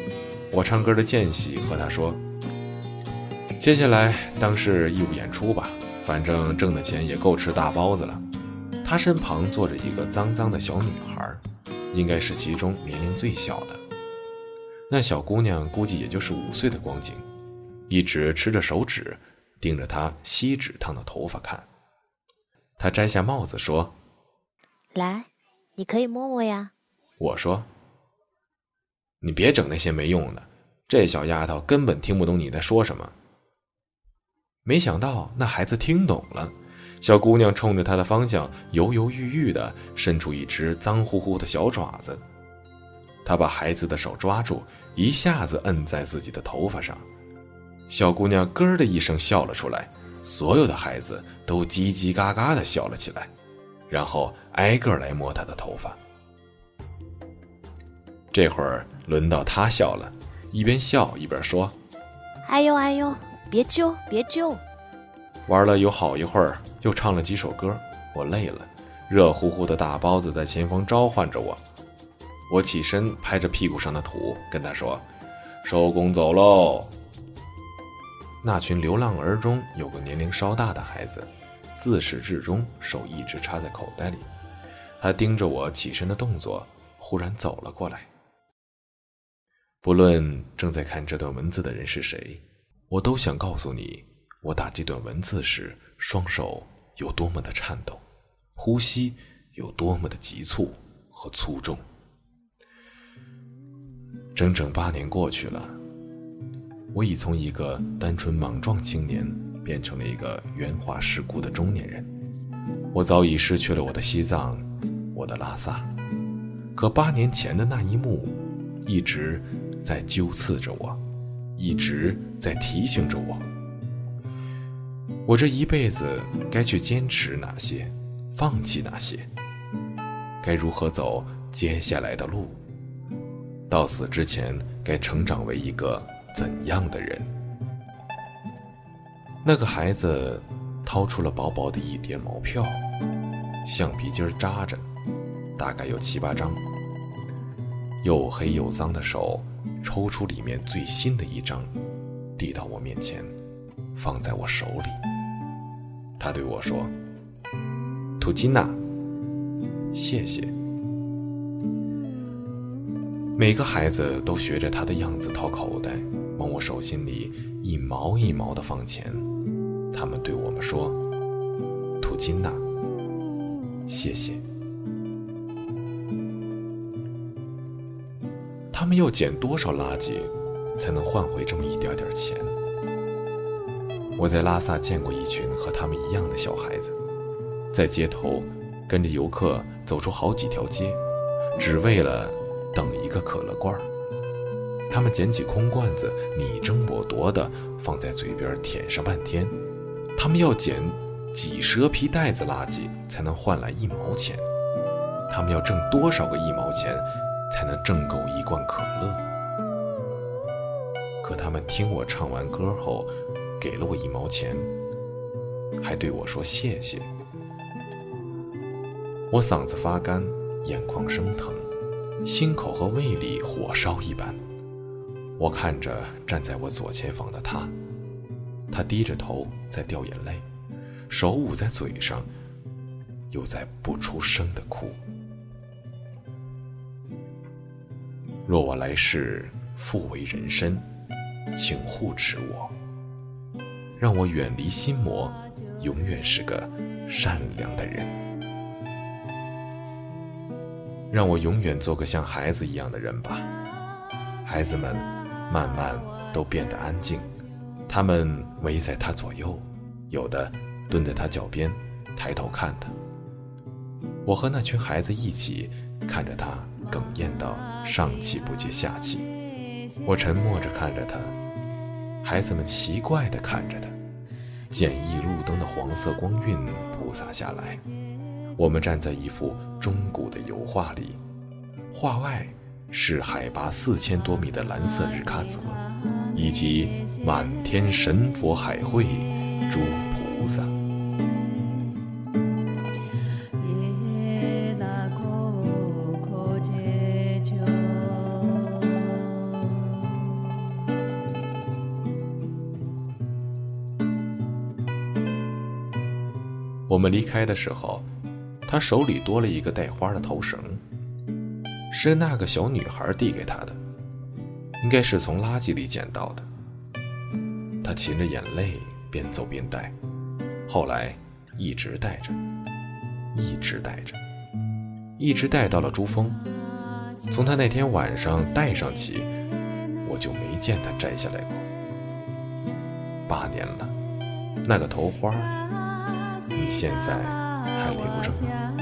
我唱歌的间隙和他说：“接下来当是义务演出吧，反正挣的钱也够吃大包子了。”他身旁坐着一个脏脏的小女孩，应该是其中年龄最小的。那小姑娘估计也就是五岁的光景，一直吃着手指，盯着他锡纸烫的头发看。他摘下帽子说：“来。”你可以摸摸呀，我说：“你别整那些没用的，这小丫头根本听不懂你在说什么。”没想到那孩子听懂了，小姑娘冲着他的方向犹犹豫豫的伸出一只脏乎乎的小爪子，他把孩子的手抓住，一下子摁在自己的头发上，小姑娘咯的一声笑了出来，所有的孩子都叽叽嘎嘎的笑了起来。然后挨个来摸他的头发。这会儿轮到他笑了，一边笑一边说：“哎呦哎呦，别揪别揪！”玩了有好一会儿，又唱了几首歌，我累了，热乎乎的大包子在前方召唤着我。我起身拍着屁股上的土，跟他说：“收工走喽。”那群流浪儿中有个年龄稍大的孩子。自始至终，手一直插在口袋里。他盯着我起身的动作，忽然走了过来。不论正在看这段文字的人是谁，我都想告诉你，我打这段文字时，双手有多么的颤抖，呼吸有多么的急促和粗重。整整八年过去了，我已从一个单纯莽撞青年。变成了一个圆滑世故的中年人，我早已失去了我的西藏，我的拉萨，可八年前的那一幕，一直在纠刺着我，一直在提醒着我，我这一辈子该去坚持哪些，放弃哪些，该如何走接下来的路，到死之前该成长为一个怎样的人。那个孩子掏出了薄薄的一叠毛票，橡皮筋扎着，大概有七八张。又黑又脏的手抽出里面最新的一张，递到我面前，放在我手里。他对我说：“图金娜，谢谢。”每个孩子都学着他的样子掏口袋，往我手心里一毛一毛的放钱。他们对我们说：“图金娜，谢谢。”他们要捡多少垃圾，才能换回这么一点点钱？我在拉萨见过一群和他们一样的小孩子，在街头跟着游客走出好几条街，只为了等一个可乐罐儿。他们捡起空罐子，你争我夺的放在嘴边舔上半天。他们要捡几蛇皮袋子垃圾才能换来一毛钱？他们要挣多少个一毛钱才能挣够一罐可乐？可他们听我唱完歌后，给了我一毛钱，还对我说谢谢。我嗓子发干，眼眶生疼，心口和胃里火烧一般。我看着站在我左前方的他，他低着头在掉眼泪，手捂在嘴上，又在不出声的哭。若我来世复为人身，请护持我，让我远离心魔，永远是个善良的人。让我永远做个像孩子一样的人吧。孩子们慢慢都变得安静，他们围在他左右，有的蹲在他脚边，抬头看他。我和那群孩子一起看着他哽咽到上气不接下气，我沉默着看着他，孩子们奇怪地看着他。简易路灯的黄色光晕铺洒下来。我们站在一幅中古的油画里，画外是海拔四千多米的蓝色日喀则，以及满天神佛海会、诸菩萨。我们离开的时候。他手里多了一个带花的头绳，是那个小女孩递给他的，应该是从垃圾里捡到的。他噙着眼泪，边走边戴，后来一直戴着，一直戴着，一直戴到了珠峰。从他那天晚上戴上起，我就没见他摘下来过。八年了，那个头花，你现在？还留着？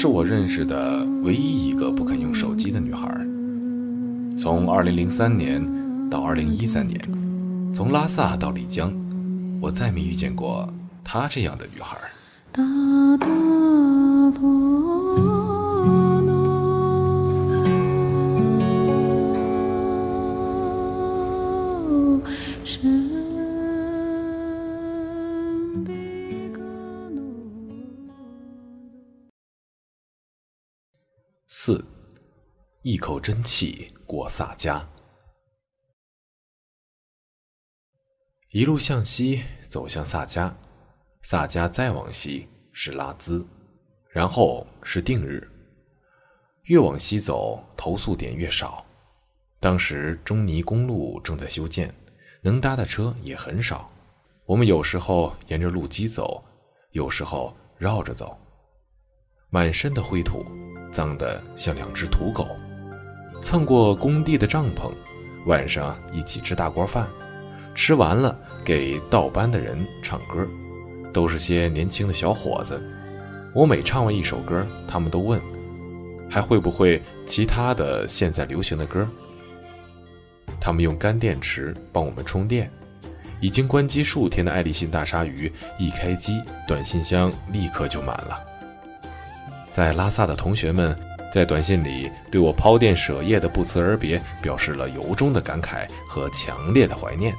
是我认识的唯一一个不肯用手机的女孩。从2003年到2013年，从拉萨到丽江，我再没遇见过她这样的女孩。一口真气过萨迦。一路向西走向萨迦，萨迦再往西是拉孜，然后是定日。越往西走，投诉点越少。当时中尼公路正在修建，能搭的车也很少。我们有时候沿着路基走，有时候绕着走，满身的灰土。脏得像两只土狗，蹭过工地的帐篷，晚上一起吃大锅饭，吃完了给倒班的人唱歌，都是些年轻的小伙子。我每唱完一首歌，他们都问，还会不会其他的现在流行的歌？他们用干电池帮我们充电，已经关机数天的爱立信大鲨鱼一开机，短信箱立刻就满了。在拉萨的同学们，在短信里对我抛电舍业的不辞而别表示了由衷的感慨和强烈的怀念。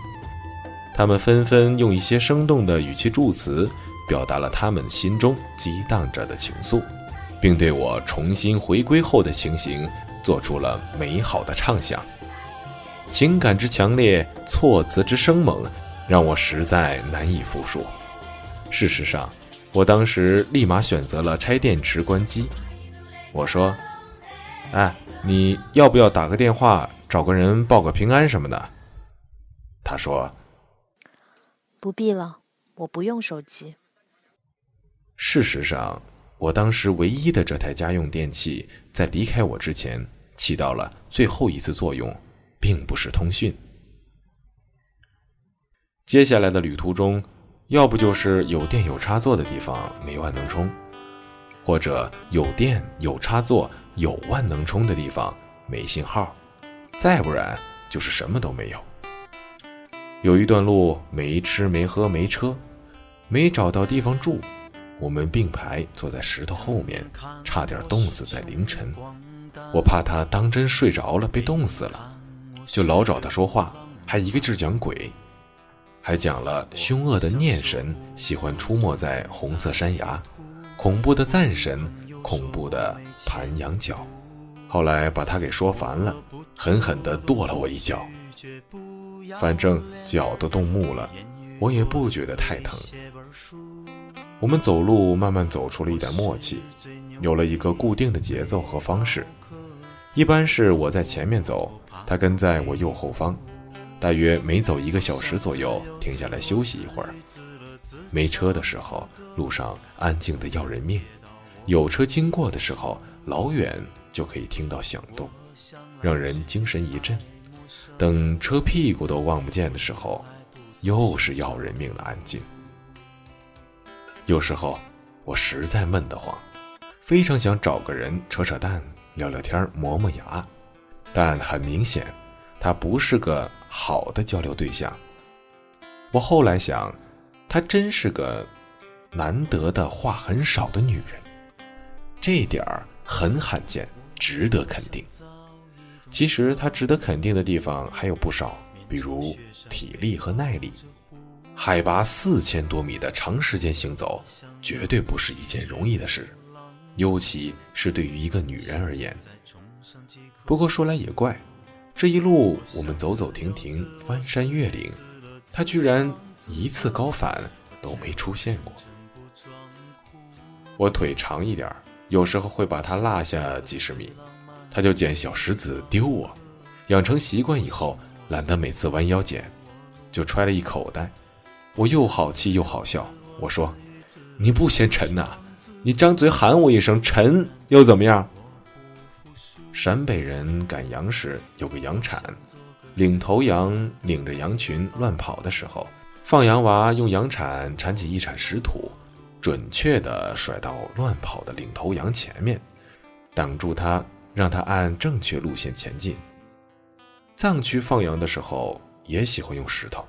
他们纷纷用一些生动的语气助词，表达了他们心中激荡着的情愫，并对我重新回归后的情形做出了美好的畅想。情感之强烈，措辞之生猛，让我实在难以复述。事实上。我当时立马选择了拆电池关机。我说：“哎，你要不要打个电话找个人报个平安什么的？”他说：“不必了，我不用手机。”事实上，我当时唯一的这台家用电器在离开我之前起到了最后一次作用，并不是通讯。接下来的旅途中，要不就是有电有插座的地方没万能充，或者有电有插座有万能充的地方没信号，再不然就是什么都没有。有一段路没吃没喝没车，没找到地方住。我们并排坐在石头后面，差点冻死在凌晨。我怕他当真睡着了，被冻死了，就老找他说话，还一个劲儿讲鬼，还讲了凶恶的念神喜欢出没在红色山崖，恐怖的赞神，恐怖的盘羊角。后来把他给说烦了，狠狠地跺了我一脚，反正脚都冻木了，我也不觉得太疼。我们走路慢慢走出了一点默契，有了一个固定的节奏和方式。一般是我在前面走，他跟在我右后方，大约每走一个小时左右停下来休息一会儿。没车的时候，路上安静的要人命；有车经过的时候，老远就可以听到响动，让人精神一振。等车屁股都望不见的时候，又是要人命的安静。有时候我实在闷得慌，非常想找个人扯扯淡、聊聊天、磨磨牙，但很明显，他不是个好的交流对象。我后来想，他真是个难得的话很少的女人，这点儿很罕见，值得肯定。其实她值得肯定的地方还有不少，比如体力和耐力。海拔四千多米的长时间行走，绝对不是一件容易的事，尤其是对于一个女人而言。不过说来也怪，这一路我们走走停停，翻山越岭，她居然一次高反都没出现过。我腿长一点，有时候会把它落下几十米，他就捡小石子丢我。养成习惯以后，懒得每次弯腰捡，就揣了一口袋。我又好气又好笑，我说：“你不嫌沉呐？你张嘴喊我一声沉又怎么样？”陕北人赶羊时有个羊铲，领头羊领着羊群乱跑的时候，放羊娃用羊铲铲起一铲石土，准确地甩到乱跑的领头羊前面，挡住它，让它按正确路线前进。藏区放羊的时候也喜欢用石头。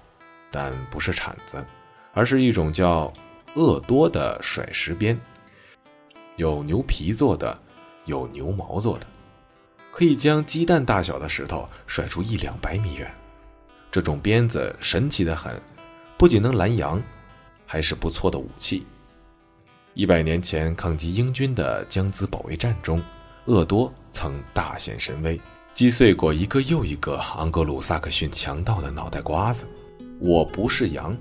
但不是铲子，而是一种叫“鄂多”的甩石鞭，有牛皮做的，有牛毛做的，可以将鸡蛋大小的石头甩出一两百米远。这种鞭子神奇的很，不仅能拦羊，还是不错的武器。一百年前抗击英军的江孜保卫战中，鄂多曾大显神威，击碎过一个又一个昂格鲁萨克逊强盗的脑袋瓜子。我不是羊，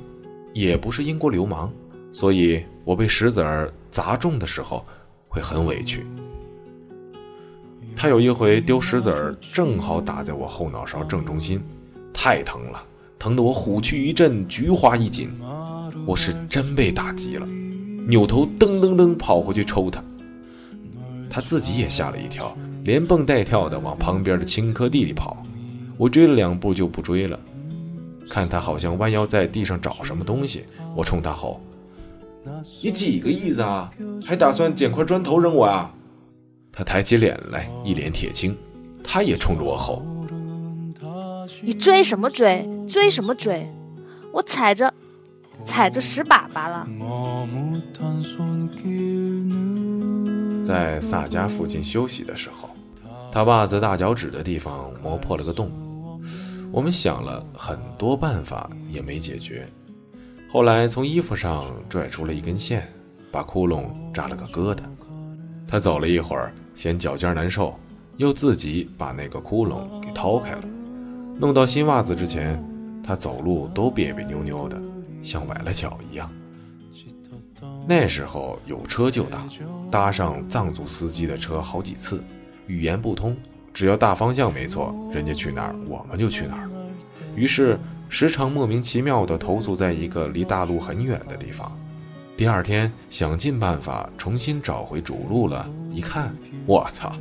也不是英国流氓，所以我被石子儿砸中的时候会很委屈。他有一回丢石子儿，正好打在我后脑勺正中心，太疼了，疼得我虎躯一震，菊花一紧。我是真被打击了，扭头噔噔噔跑回去抽他。他自己也吓了一跳，连蹦带跳的往旁边的青稞地里跑。我追了两步就不追了。看他好像弯腰在地上找什么东西，我冲他吼：“你几个意思啊？还打算捡块砖头扔我啊？”他抬起脸来，一脸铁青，他也冲着我吼：“你追什么追？追什么追？我踩着，踩着石粑粑了。”在萨家附近休息的时候，他袜子大脚趾的地方磨破了个洞。我们想了很多办法也没解决，后来从衣服上拽出了一根线，把窟窿扎了个疙瘩。他走了一会儿，嫌脚尖难受，又自己把那个窟窿给掏开了。弄到新袜子之前，他走路都别别扭扭的，像崴了脚一样。那时候有车就打，搭上藏族司机的车好几次，语言不通。只要大方向没错，人家去哪儿我们就去哪儿。于是时常莫名其妙地投宿在一个离大陆很远的地方，第二天想尽办法重新找回主路了，一看，我操，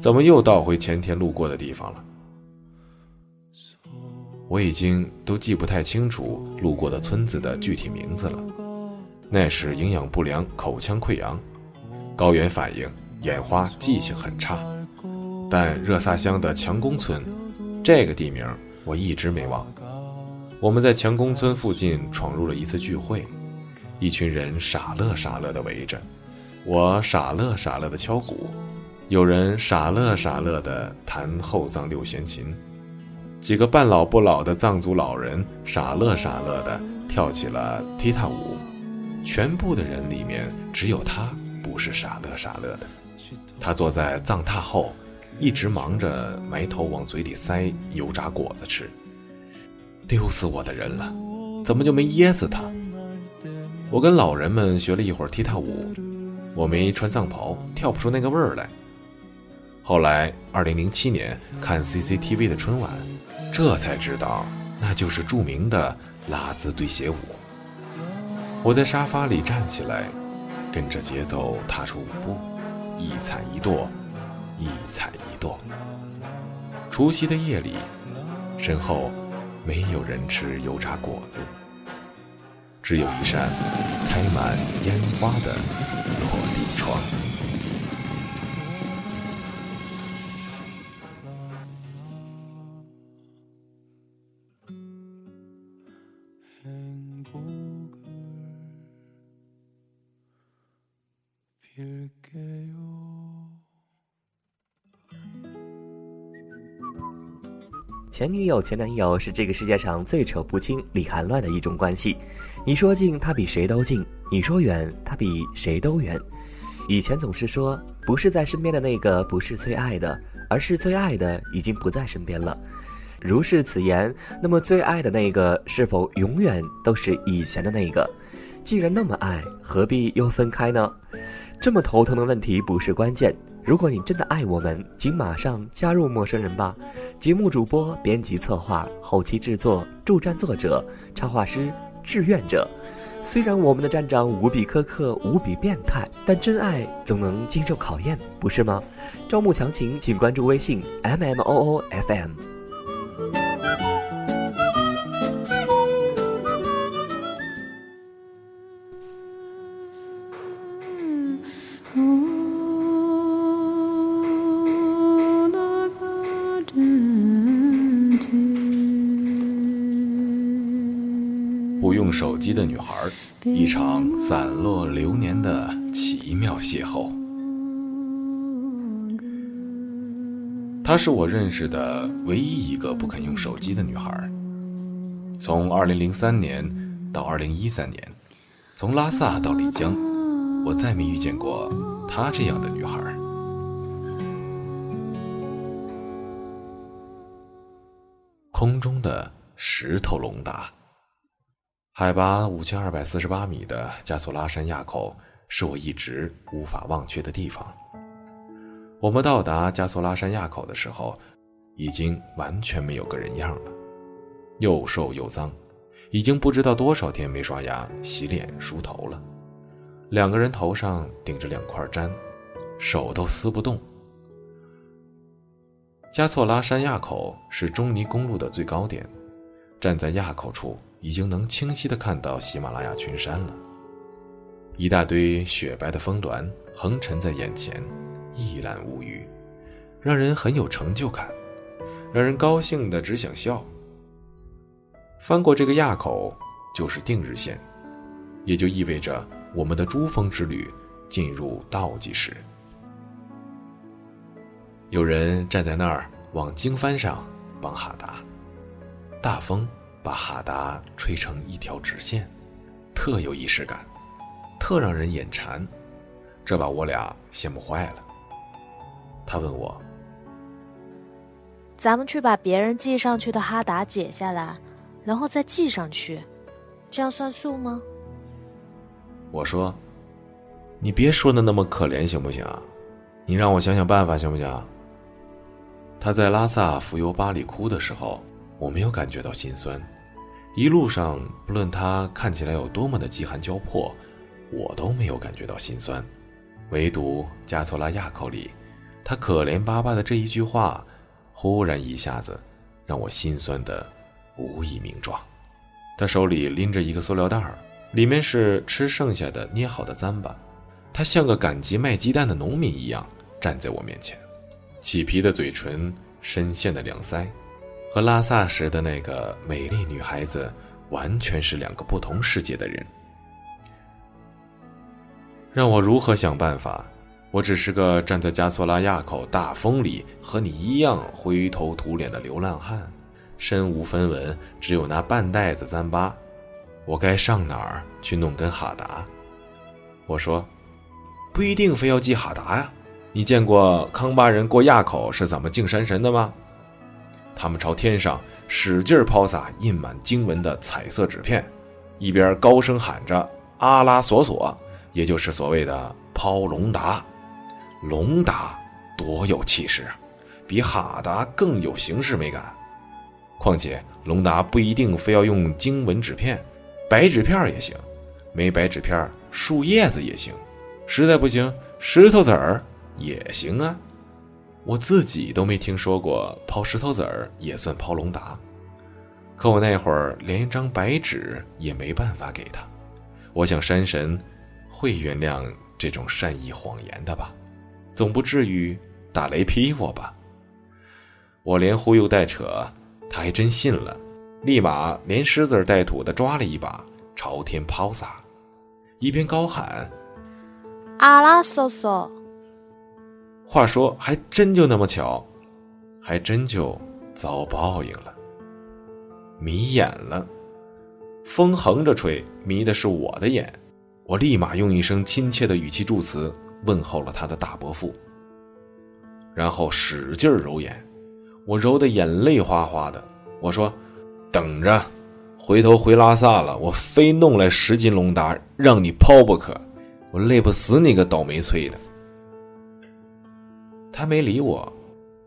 怎么又倒回前天路过的地方了？我已经都记不太清楚路过的村子的具体名字了。那时营养不良，口腔溃疡，高原反应，眼花，记性很差。但热萨乡的强宫村，这个地名我一直没忘。我们在强宫村附近闯入了一次聚会，一群人傻乐傻乐地围着，我傻乐傻乐地敲鼓，有人傻乐傻乐地弹后藏六弦琴。几个半老不老的藏族老人傻乐傻乐的跳起了踢踏舞，全部的人里面只有他不是傻乐傻乐的。他坐在藏榻后，一直忙着埋头往嘴里塞油炸果子吃。丢死我的人了，怎么就没噎死他？我跟老人们学了一会儿踢踏舞，我没穿藏袍，跳不出那个味儿来。后来，二零零七年看 CCTV 的春晚。这才知道，那就是著名的拉兹对鞋舞。我在沙发里站起来，跟着节奏踏出舞步，一踩一跺，一踩一跺。除夕的夜里，身后没有人吃油炸果子，只有一扇开满烟花的落地窗。前女友、前男友是这个世界上最扯不清、理还乱的一种关系。你说近，他比谁都近；你说远，他比谁都远。以前总是说，不是在身边的那个不是最爱的，而是最爱的已经不在身边了。如是此言，那么最爱的那个是否永远都是以前的那个？既然那么爱，何必又分开呢？这么头疼的问题不是关键。如果你真的爱我们，请马上加入陌生人吧。节目主播、编辑、策划、后期制作、助战作者、插画师、志愿者。虽然我们的站长无比苛刻、无比变态，但真爱总能经受考验，不是吗？招募详情，请关注微信 m m o o f m。机的女孩，一场散落流年的奇妙邂逅。她是我认识的唯一一个不肯用手机的女孩。从2003年到2013年，从拉萨到丽江，我再没遇见过她这样的女孩。空中的石头龙达。海拔五千二百四十八米的加索拉山垭口是我一直无法忘却的地方。我们到达加索拉山垭口的时候，已经完全没有个人样了，又瘦又脏，已经不知道多少天没刷牙、洗脸、梳头了。两个人头上顶着两块毡，手都撕不动。加措拉山垭口是中尼公路的最高点，站在垭口处。已经能清晰的看到喜马拉雅群山了，一大堆雪白的峰峦横陈在眼前，一览无余，让人很有成就感，让人高兴的只想笑。翻过这个垭口就是定日县，也就意味着我们的珠峰之旅进入倒计时。有人站在那儿往经幡上帮哈达，大风。把哈达吹成一条直线，特有仪式感，特让人眼馋，这把我俩羡慕坏了。他问我：“咱们去把别人系上去的哈达解下来，然后再系上去，这样算数吗？”我说：“你别说的那么可怜行不行？你让我想想办法行不行？”他在拉萨浮游巴里哭的时候，我没有感觉到心酸。一路上，不论他看起来有多么的饥寒交迫，我都没有感觉到心酸，唯独加措拉亚口里，他可怜巴巴的这一句话，忽然一下子让我心酸的无以名状。他手里拎着一个塑料袋儿，里面是吃剩下的捏好的糌粑。他像个赶集卖鸡蛋的农民一样站在我面前，起皮的嘴唇，深陷的两腮，和拉萨时的那个美丽女孩子完全是两个不同世界的人。让我如何想办法？我只是个站在加索拉亚口大风里和你一样灰头土脸的流浪汉，身无分文，只有那半袋子糌粑。我该上哪儿去弄根哈达？我说。不一定非要寄哈达呀，你见过康巴人过亚口是怎么敬山神的吗？他们朝天上使劲抛洒印满经文的彩色纸片，一边高声喊着阿拉索索，也就是所谓的抛龙达。龙达多有气势啊，比哈达更有形式美感。况且龙达不一定非要用经文纸片，白纸片也行，没白纸片，树叶子也行。实在不行，石头子儿也行啊。我自己都没听说过抛石头子儿也算抛龙达，可我那会儿连一张白纸也没办法给他。我想山神会原谅这种善意谎言的吧，总不至于打雷劈我吧。我连忽悠带扯，他还真信了，立马连石子带土的抓了一把，朝天抛洒，一边高喊。阿拉嗦嗦。话说，还真就那么巧，还真就遭报应了。迷眼了，风横着吹，迷的是我的眼。我立马用一声亲切的语气祝词问候了他的大伯父，然后使劲揉眼，我揉的眼泪哗哗的。我说：“等着，回头回拉萨了，我非弄来十斤龙达让你抛不可。”我累不死你个倒霉催的！他没理我，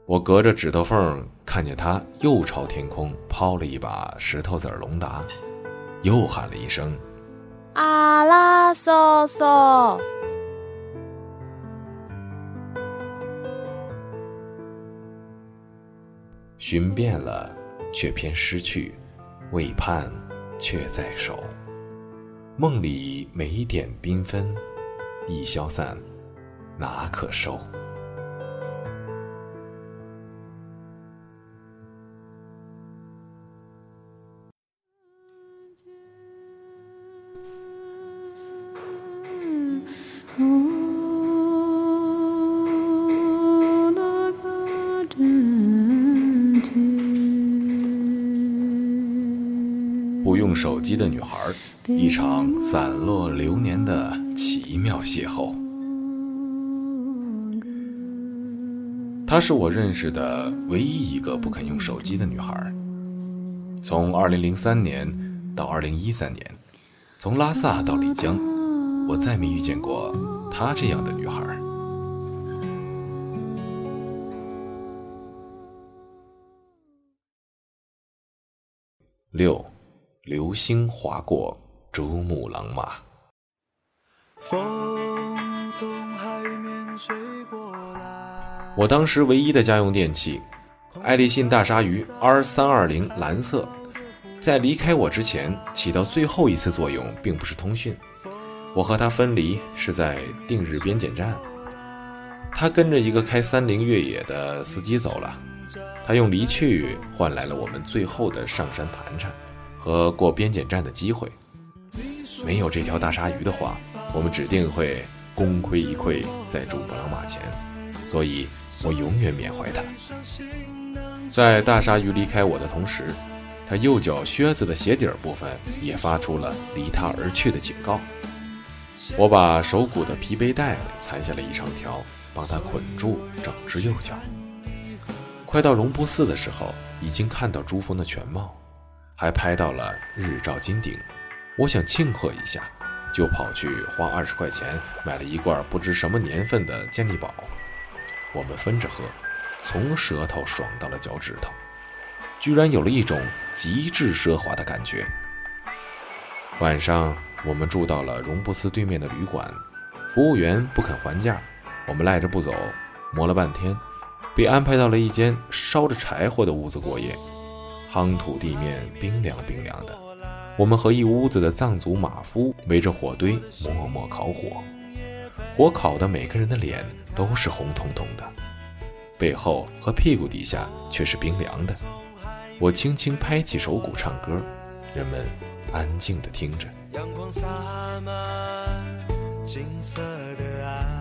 我隔着指头缝看见他又朝天空抛了一把石头子儿龙达，又喊了一声：“阿拉嗦嗦。”寻遍了，却偏失去；未盼，却在手。梦里每点缤纷。一消散，哪可收？女孩，一场散落流年的。奇妙邂逅，她是我认识的唯一一个不肯用手机的女孩。从2003年到2013年，从拉萨到丽江，我再没遇见过她这样的女孩。六，流星划过珠穆朗玛。风从海面吹过来。我当时唯一的家用电器，爱立信大鲨鱼 R 三二零蓝色，在离开我之前起到最后一次作用，并不是通讯。我和他分离是在定日边检站，他跟着一个开三菱越野的司机走了，他用离去换来了我们最后的上山盘缠和过边检站的机会。没有这条大鲨鱼的话。我们指定会功亏一篑在珠穆朗玛前，所以我永远缅怀他。在大鲨鱼离开我的同时，他右脚靴子的鞋底部分也发出了离他而去的警告。我把手骨的皮背带裁下了一长条，帮他捆住整只右脚。快到绒布寺的时候，已经看到珠峰的全貌，还拍到了日照金顶。我想庆贺一下。就跑去花二十块钱买了一罐不知什么年份的健力宝，我们分着喝，从舌头爽到了脚趾头，居然有了一种极致奢华的感觉。晚上我们住到了荣布斯对面的旅馆，服务员不肯还价，我们赖着不走，磨了半天，被安排到了一间烧着柴火的屋子过夜。夯土地面冰凉冰凉的，我们和一屋子的藏族马夫围着火堆默默烤火，火烤的每个人的脸都是红彤彤的，背后和屁股底下却是冰凉的。我轻轻拍起手鼓唱歌，人们安静地听着。阳光洒满金色的岸，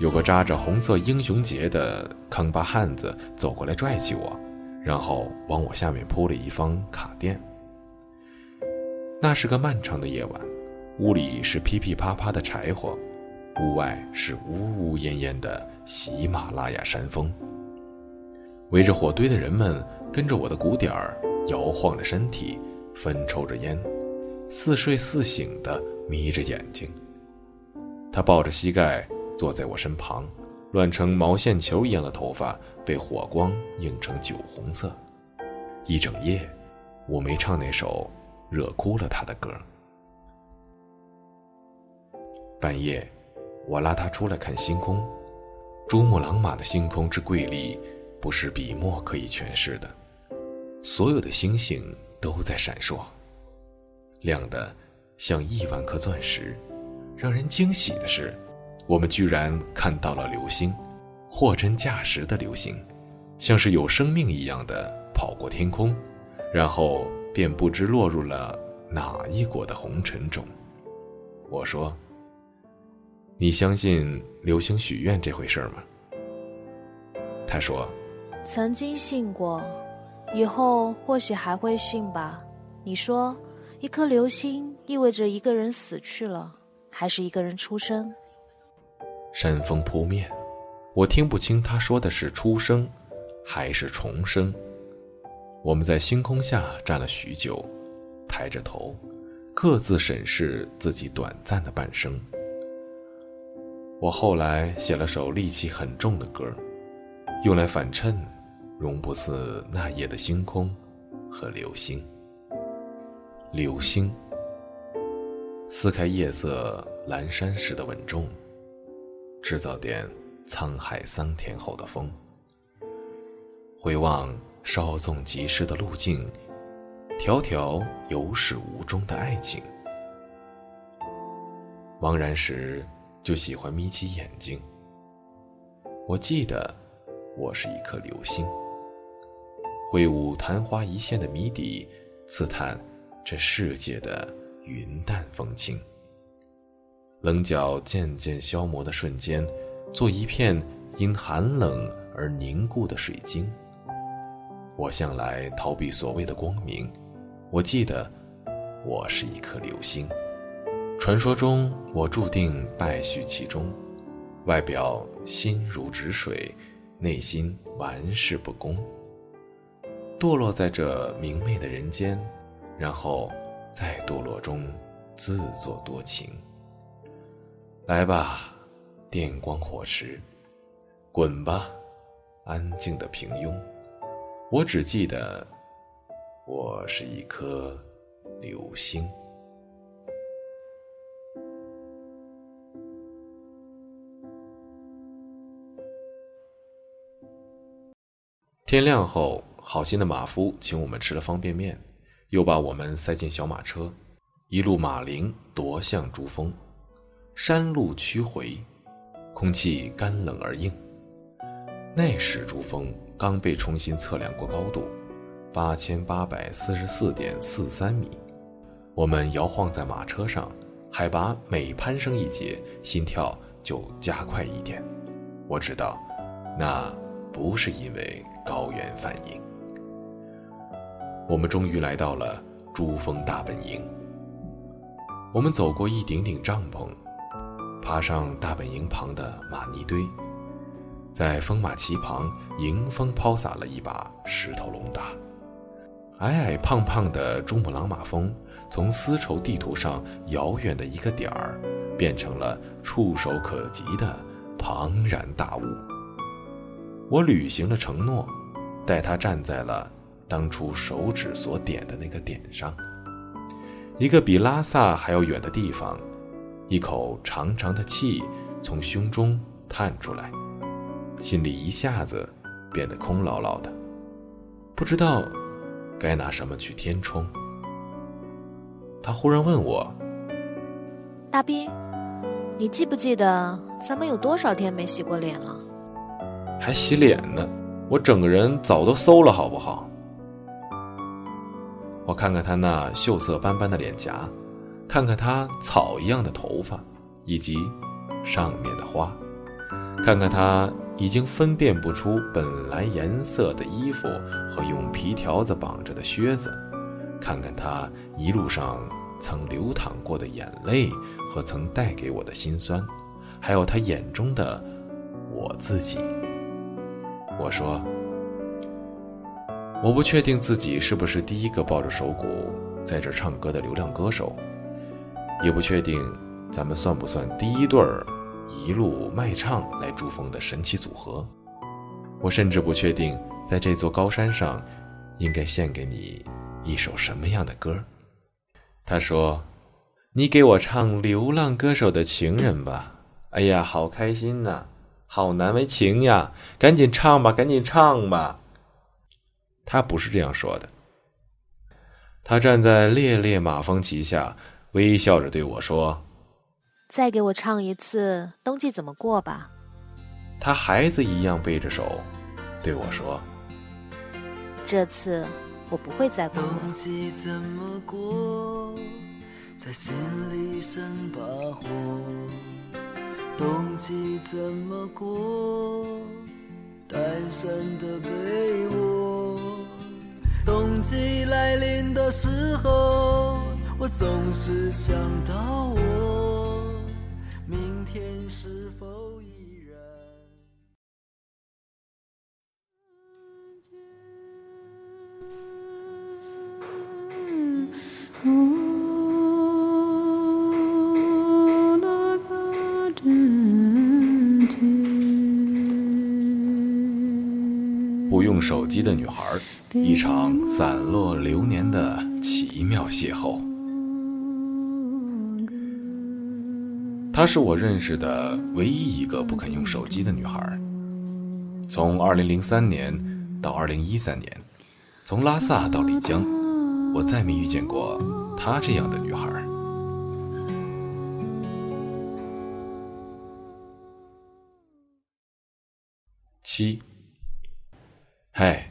有个扎着红色英雄结的坑巴汉子走过来拽起我，然后往我下面铺了一方卡垫。那是个漫长的夜晚，屋里是噼噼啪啪的柴火，屋外是呜呜咽咽的喜马拉雅山峰。围着火堆的人们跟着我的鼓点儿摇晃着身体，分抽着烟，似睡似醒的眯着眼睛。他抱着膝盖坐在我身旁，乱成毛线球一样的头发被火光映成酒红色。一整夜，我没唱那首惹哭了他的歌。半夜，我拉他出来看星空，珠穆朗玛的星空之瑰丽。不是笔墨可以诠释的，所有的星星都在闪烁，亮的像亿万颗钻石。让人惊喜的是，我们居然看到了流星，货真价实的流星，像是有生命一样的跑过天空，然后便不知落入了哪一国的红尘中。我说：“你相信流星许愿这回事吗？”他说。曾经信过，以后或许还会信吧。你说，一颗流星意味着一个人死去了，还是一个人出生？山风扑面，我听不清他说的是出生，还是重生。我们在星空下站了许久，抬着头，各自审视自己短暂的半生。我后来写了首戾气很重的歌，用来反衬。容不似那夜的星空和流星。流星撕开夜色阑珊时的稳重，制造点沧海桑田后的风。回望稍纵即逝的路径，条条有始无终的爱情。茫然时就喜欢眯起眼睛。我记得，我是一颗流星。挥舞昙花一现的谜底，刺探这世界的云淡风轻。棱角渐渐消磨的瞬间，做一片因寒冷而凝固的水晶。我向来逃避所谓的光明，我记得，我是一颗流星。传说中，我注定败絮其中，外表心如止水，内心玩世不恭。堕落在这明媚的人间，然后在堕落中自作多情。来吧，电光火石，滚吧，安静的平庸。我只记得，我是一颗流星。天亮后。好心的马夫请我们吃了方便面，又把我们塞进小马车，一路马铃夺向珠峰。山路曲回，空气干冷而硬。那时珠峰刚被重新测量过高度，八千八百四十四点四三米。我们摇晃在马车上，海拔每攀升一节，心跳就加快一点。我知道，那不是因为高原反应。我们终于来到了珠峰大本营。我们走过一顶顶帐篷，爬上大本营旁的玛尼堆，在风马旗旁迎风抛洒了一把石头龙达。矮矮胖胖的珠穆朗玛峰，从丝绸地图上遥远的一个点儿，变成了触手可及的庞然大物。我履行了承诺，带他站在了。当初手指所点的那个点上，一个比拉萨还要远的地方，一口长长的气从胸中叹出来，心里一下子变得空落落的，不知道该拿什么去填充。他忽然问我：“大兵，你记不记得咱们有多少天没洗过脸了？还洗脸呢？我整个人早都馊了，好不好？”我看看他那锈色斑斑的脸颊，看看他草一样的头发，以及上面的花，看看他已经分辨不出本来颜色的衣服和用皮条子绑着的靴子，看看他一路上曾流淌过的眼泪和曾带给我的心酸，还有他眼中的我自己。我说。我不确定自己是不是第一个抱着手鼓在这唱歌的流量歌手，也不确定咱们算不算第一对儿一路卖唱来珠峰的神奇组合。我甚至不确定在这座高山上应该献给你一首什么样的歌。他说：“你给我唱流浪歌手的情人吧。”哎呀，好开心呐，好难为情呀！赶紧唱吧，赶紧唱吧。他不是这样说的。他站在烈烈马蜂旗下，微笑着对我说：“再给我唱一次《冬季怎么过》吧。”他孩子一样背着手，对我说：“这次我不会再哭了。”冬季怎么过，在心里生把火。冬季怎么过，单身的被窝。冬季来临的时候，我总是想到我，明天是否依然？不用手机的女孩，一场散落流年的奇妙邂逅。她是我认识的唯一一个不肯用手机的女孩。从2003年到2013年，从拉萨到丽江，我再没遇见过她这样的女孩。七。嗨，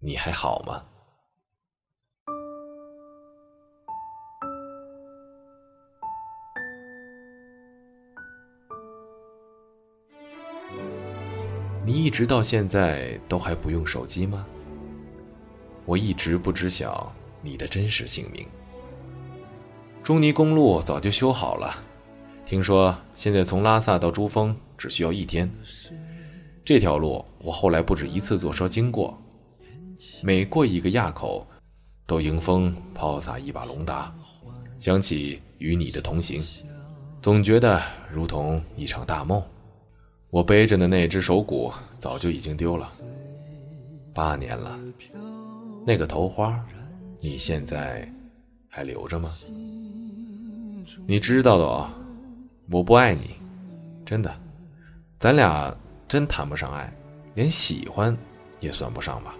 你还好吗？你一直到现在都还不用手机吗？我一直不知晓你的真实姓名。中尼公路早就修好了，听说现在从拉萨到珠峰只需要一天。这条路我后来不止一次坐车经过，每过一个垭口，都迎风抛洒一把龙达，想起与你的同行，总觉得如同一场大梦。我背着的那只手鼓早就已经丢了，八年了，那个头花，你现在还留着吗？你知道的哦，我不爱你，真的，咱俩。真谈不上爱，连喜欢也算不上吧。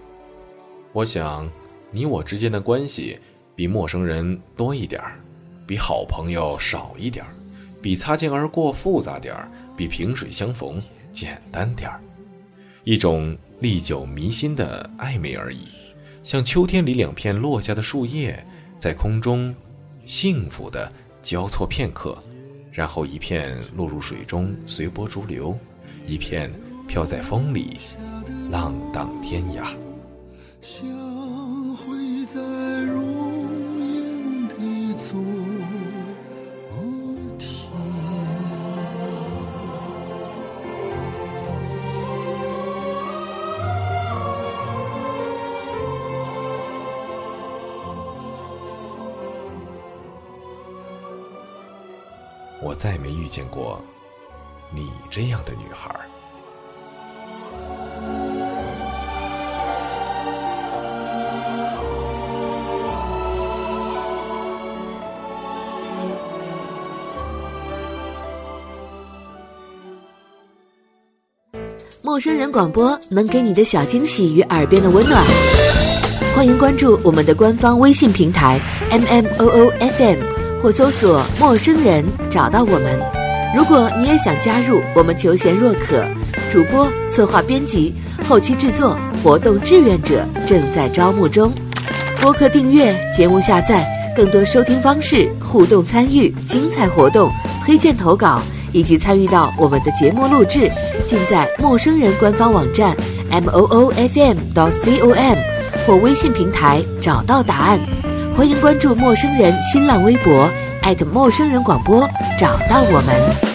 我想，你我之间的关系比陌生人多一点儿，比好朋友少一点儿，比擦肩而过复杂点儿，比萍水相逢简单点儿。一种历久弥新的暧昧而已，像秋天里两片落下的树叶，在空中幸福的交错片刻，然后一片落入水中，随波逐流。一片飘在风里，浪荡天涯。再没遇见过你这样的女孩陌生人广播能给你的小惊喜与耳边的温暖。欢迎关注我们的官方微信平台 mmoofm 或搜索“陌生人”找到我们。如果你也想加入，我们求贤若渴，主播、策划、编辑、后期制作、活动志愿者正在招募中。播客订阅、节目下载、更多收听方式、互动参与、精彩活动、推荐投稿以及参与到我们的节目录制，尽在陌生人官方网站 m o o f m 到 c o m 或微信平台找到答案。欢迎关注陌生人新浪微博艾特陌生人广播，找到我们。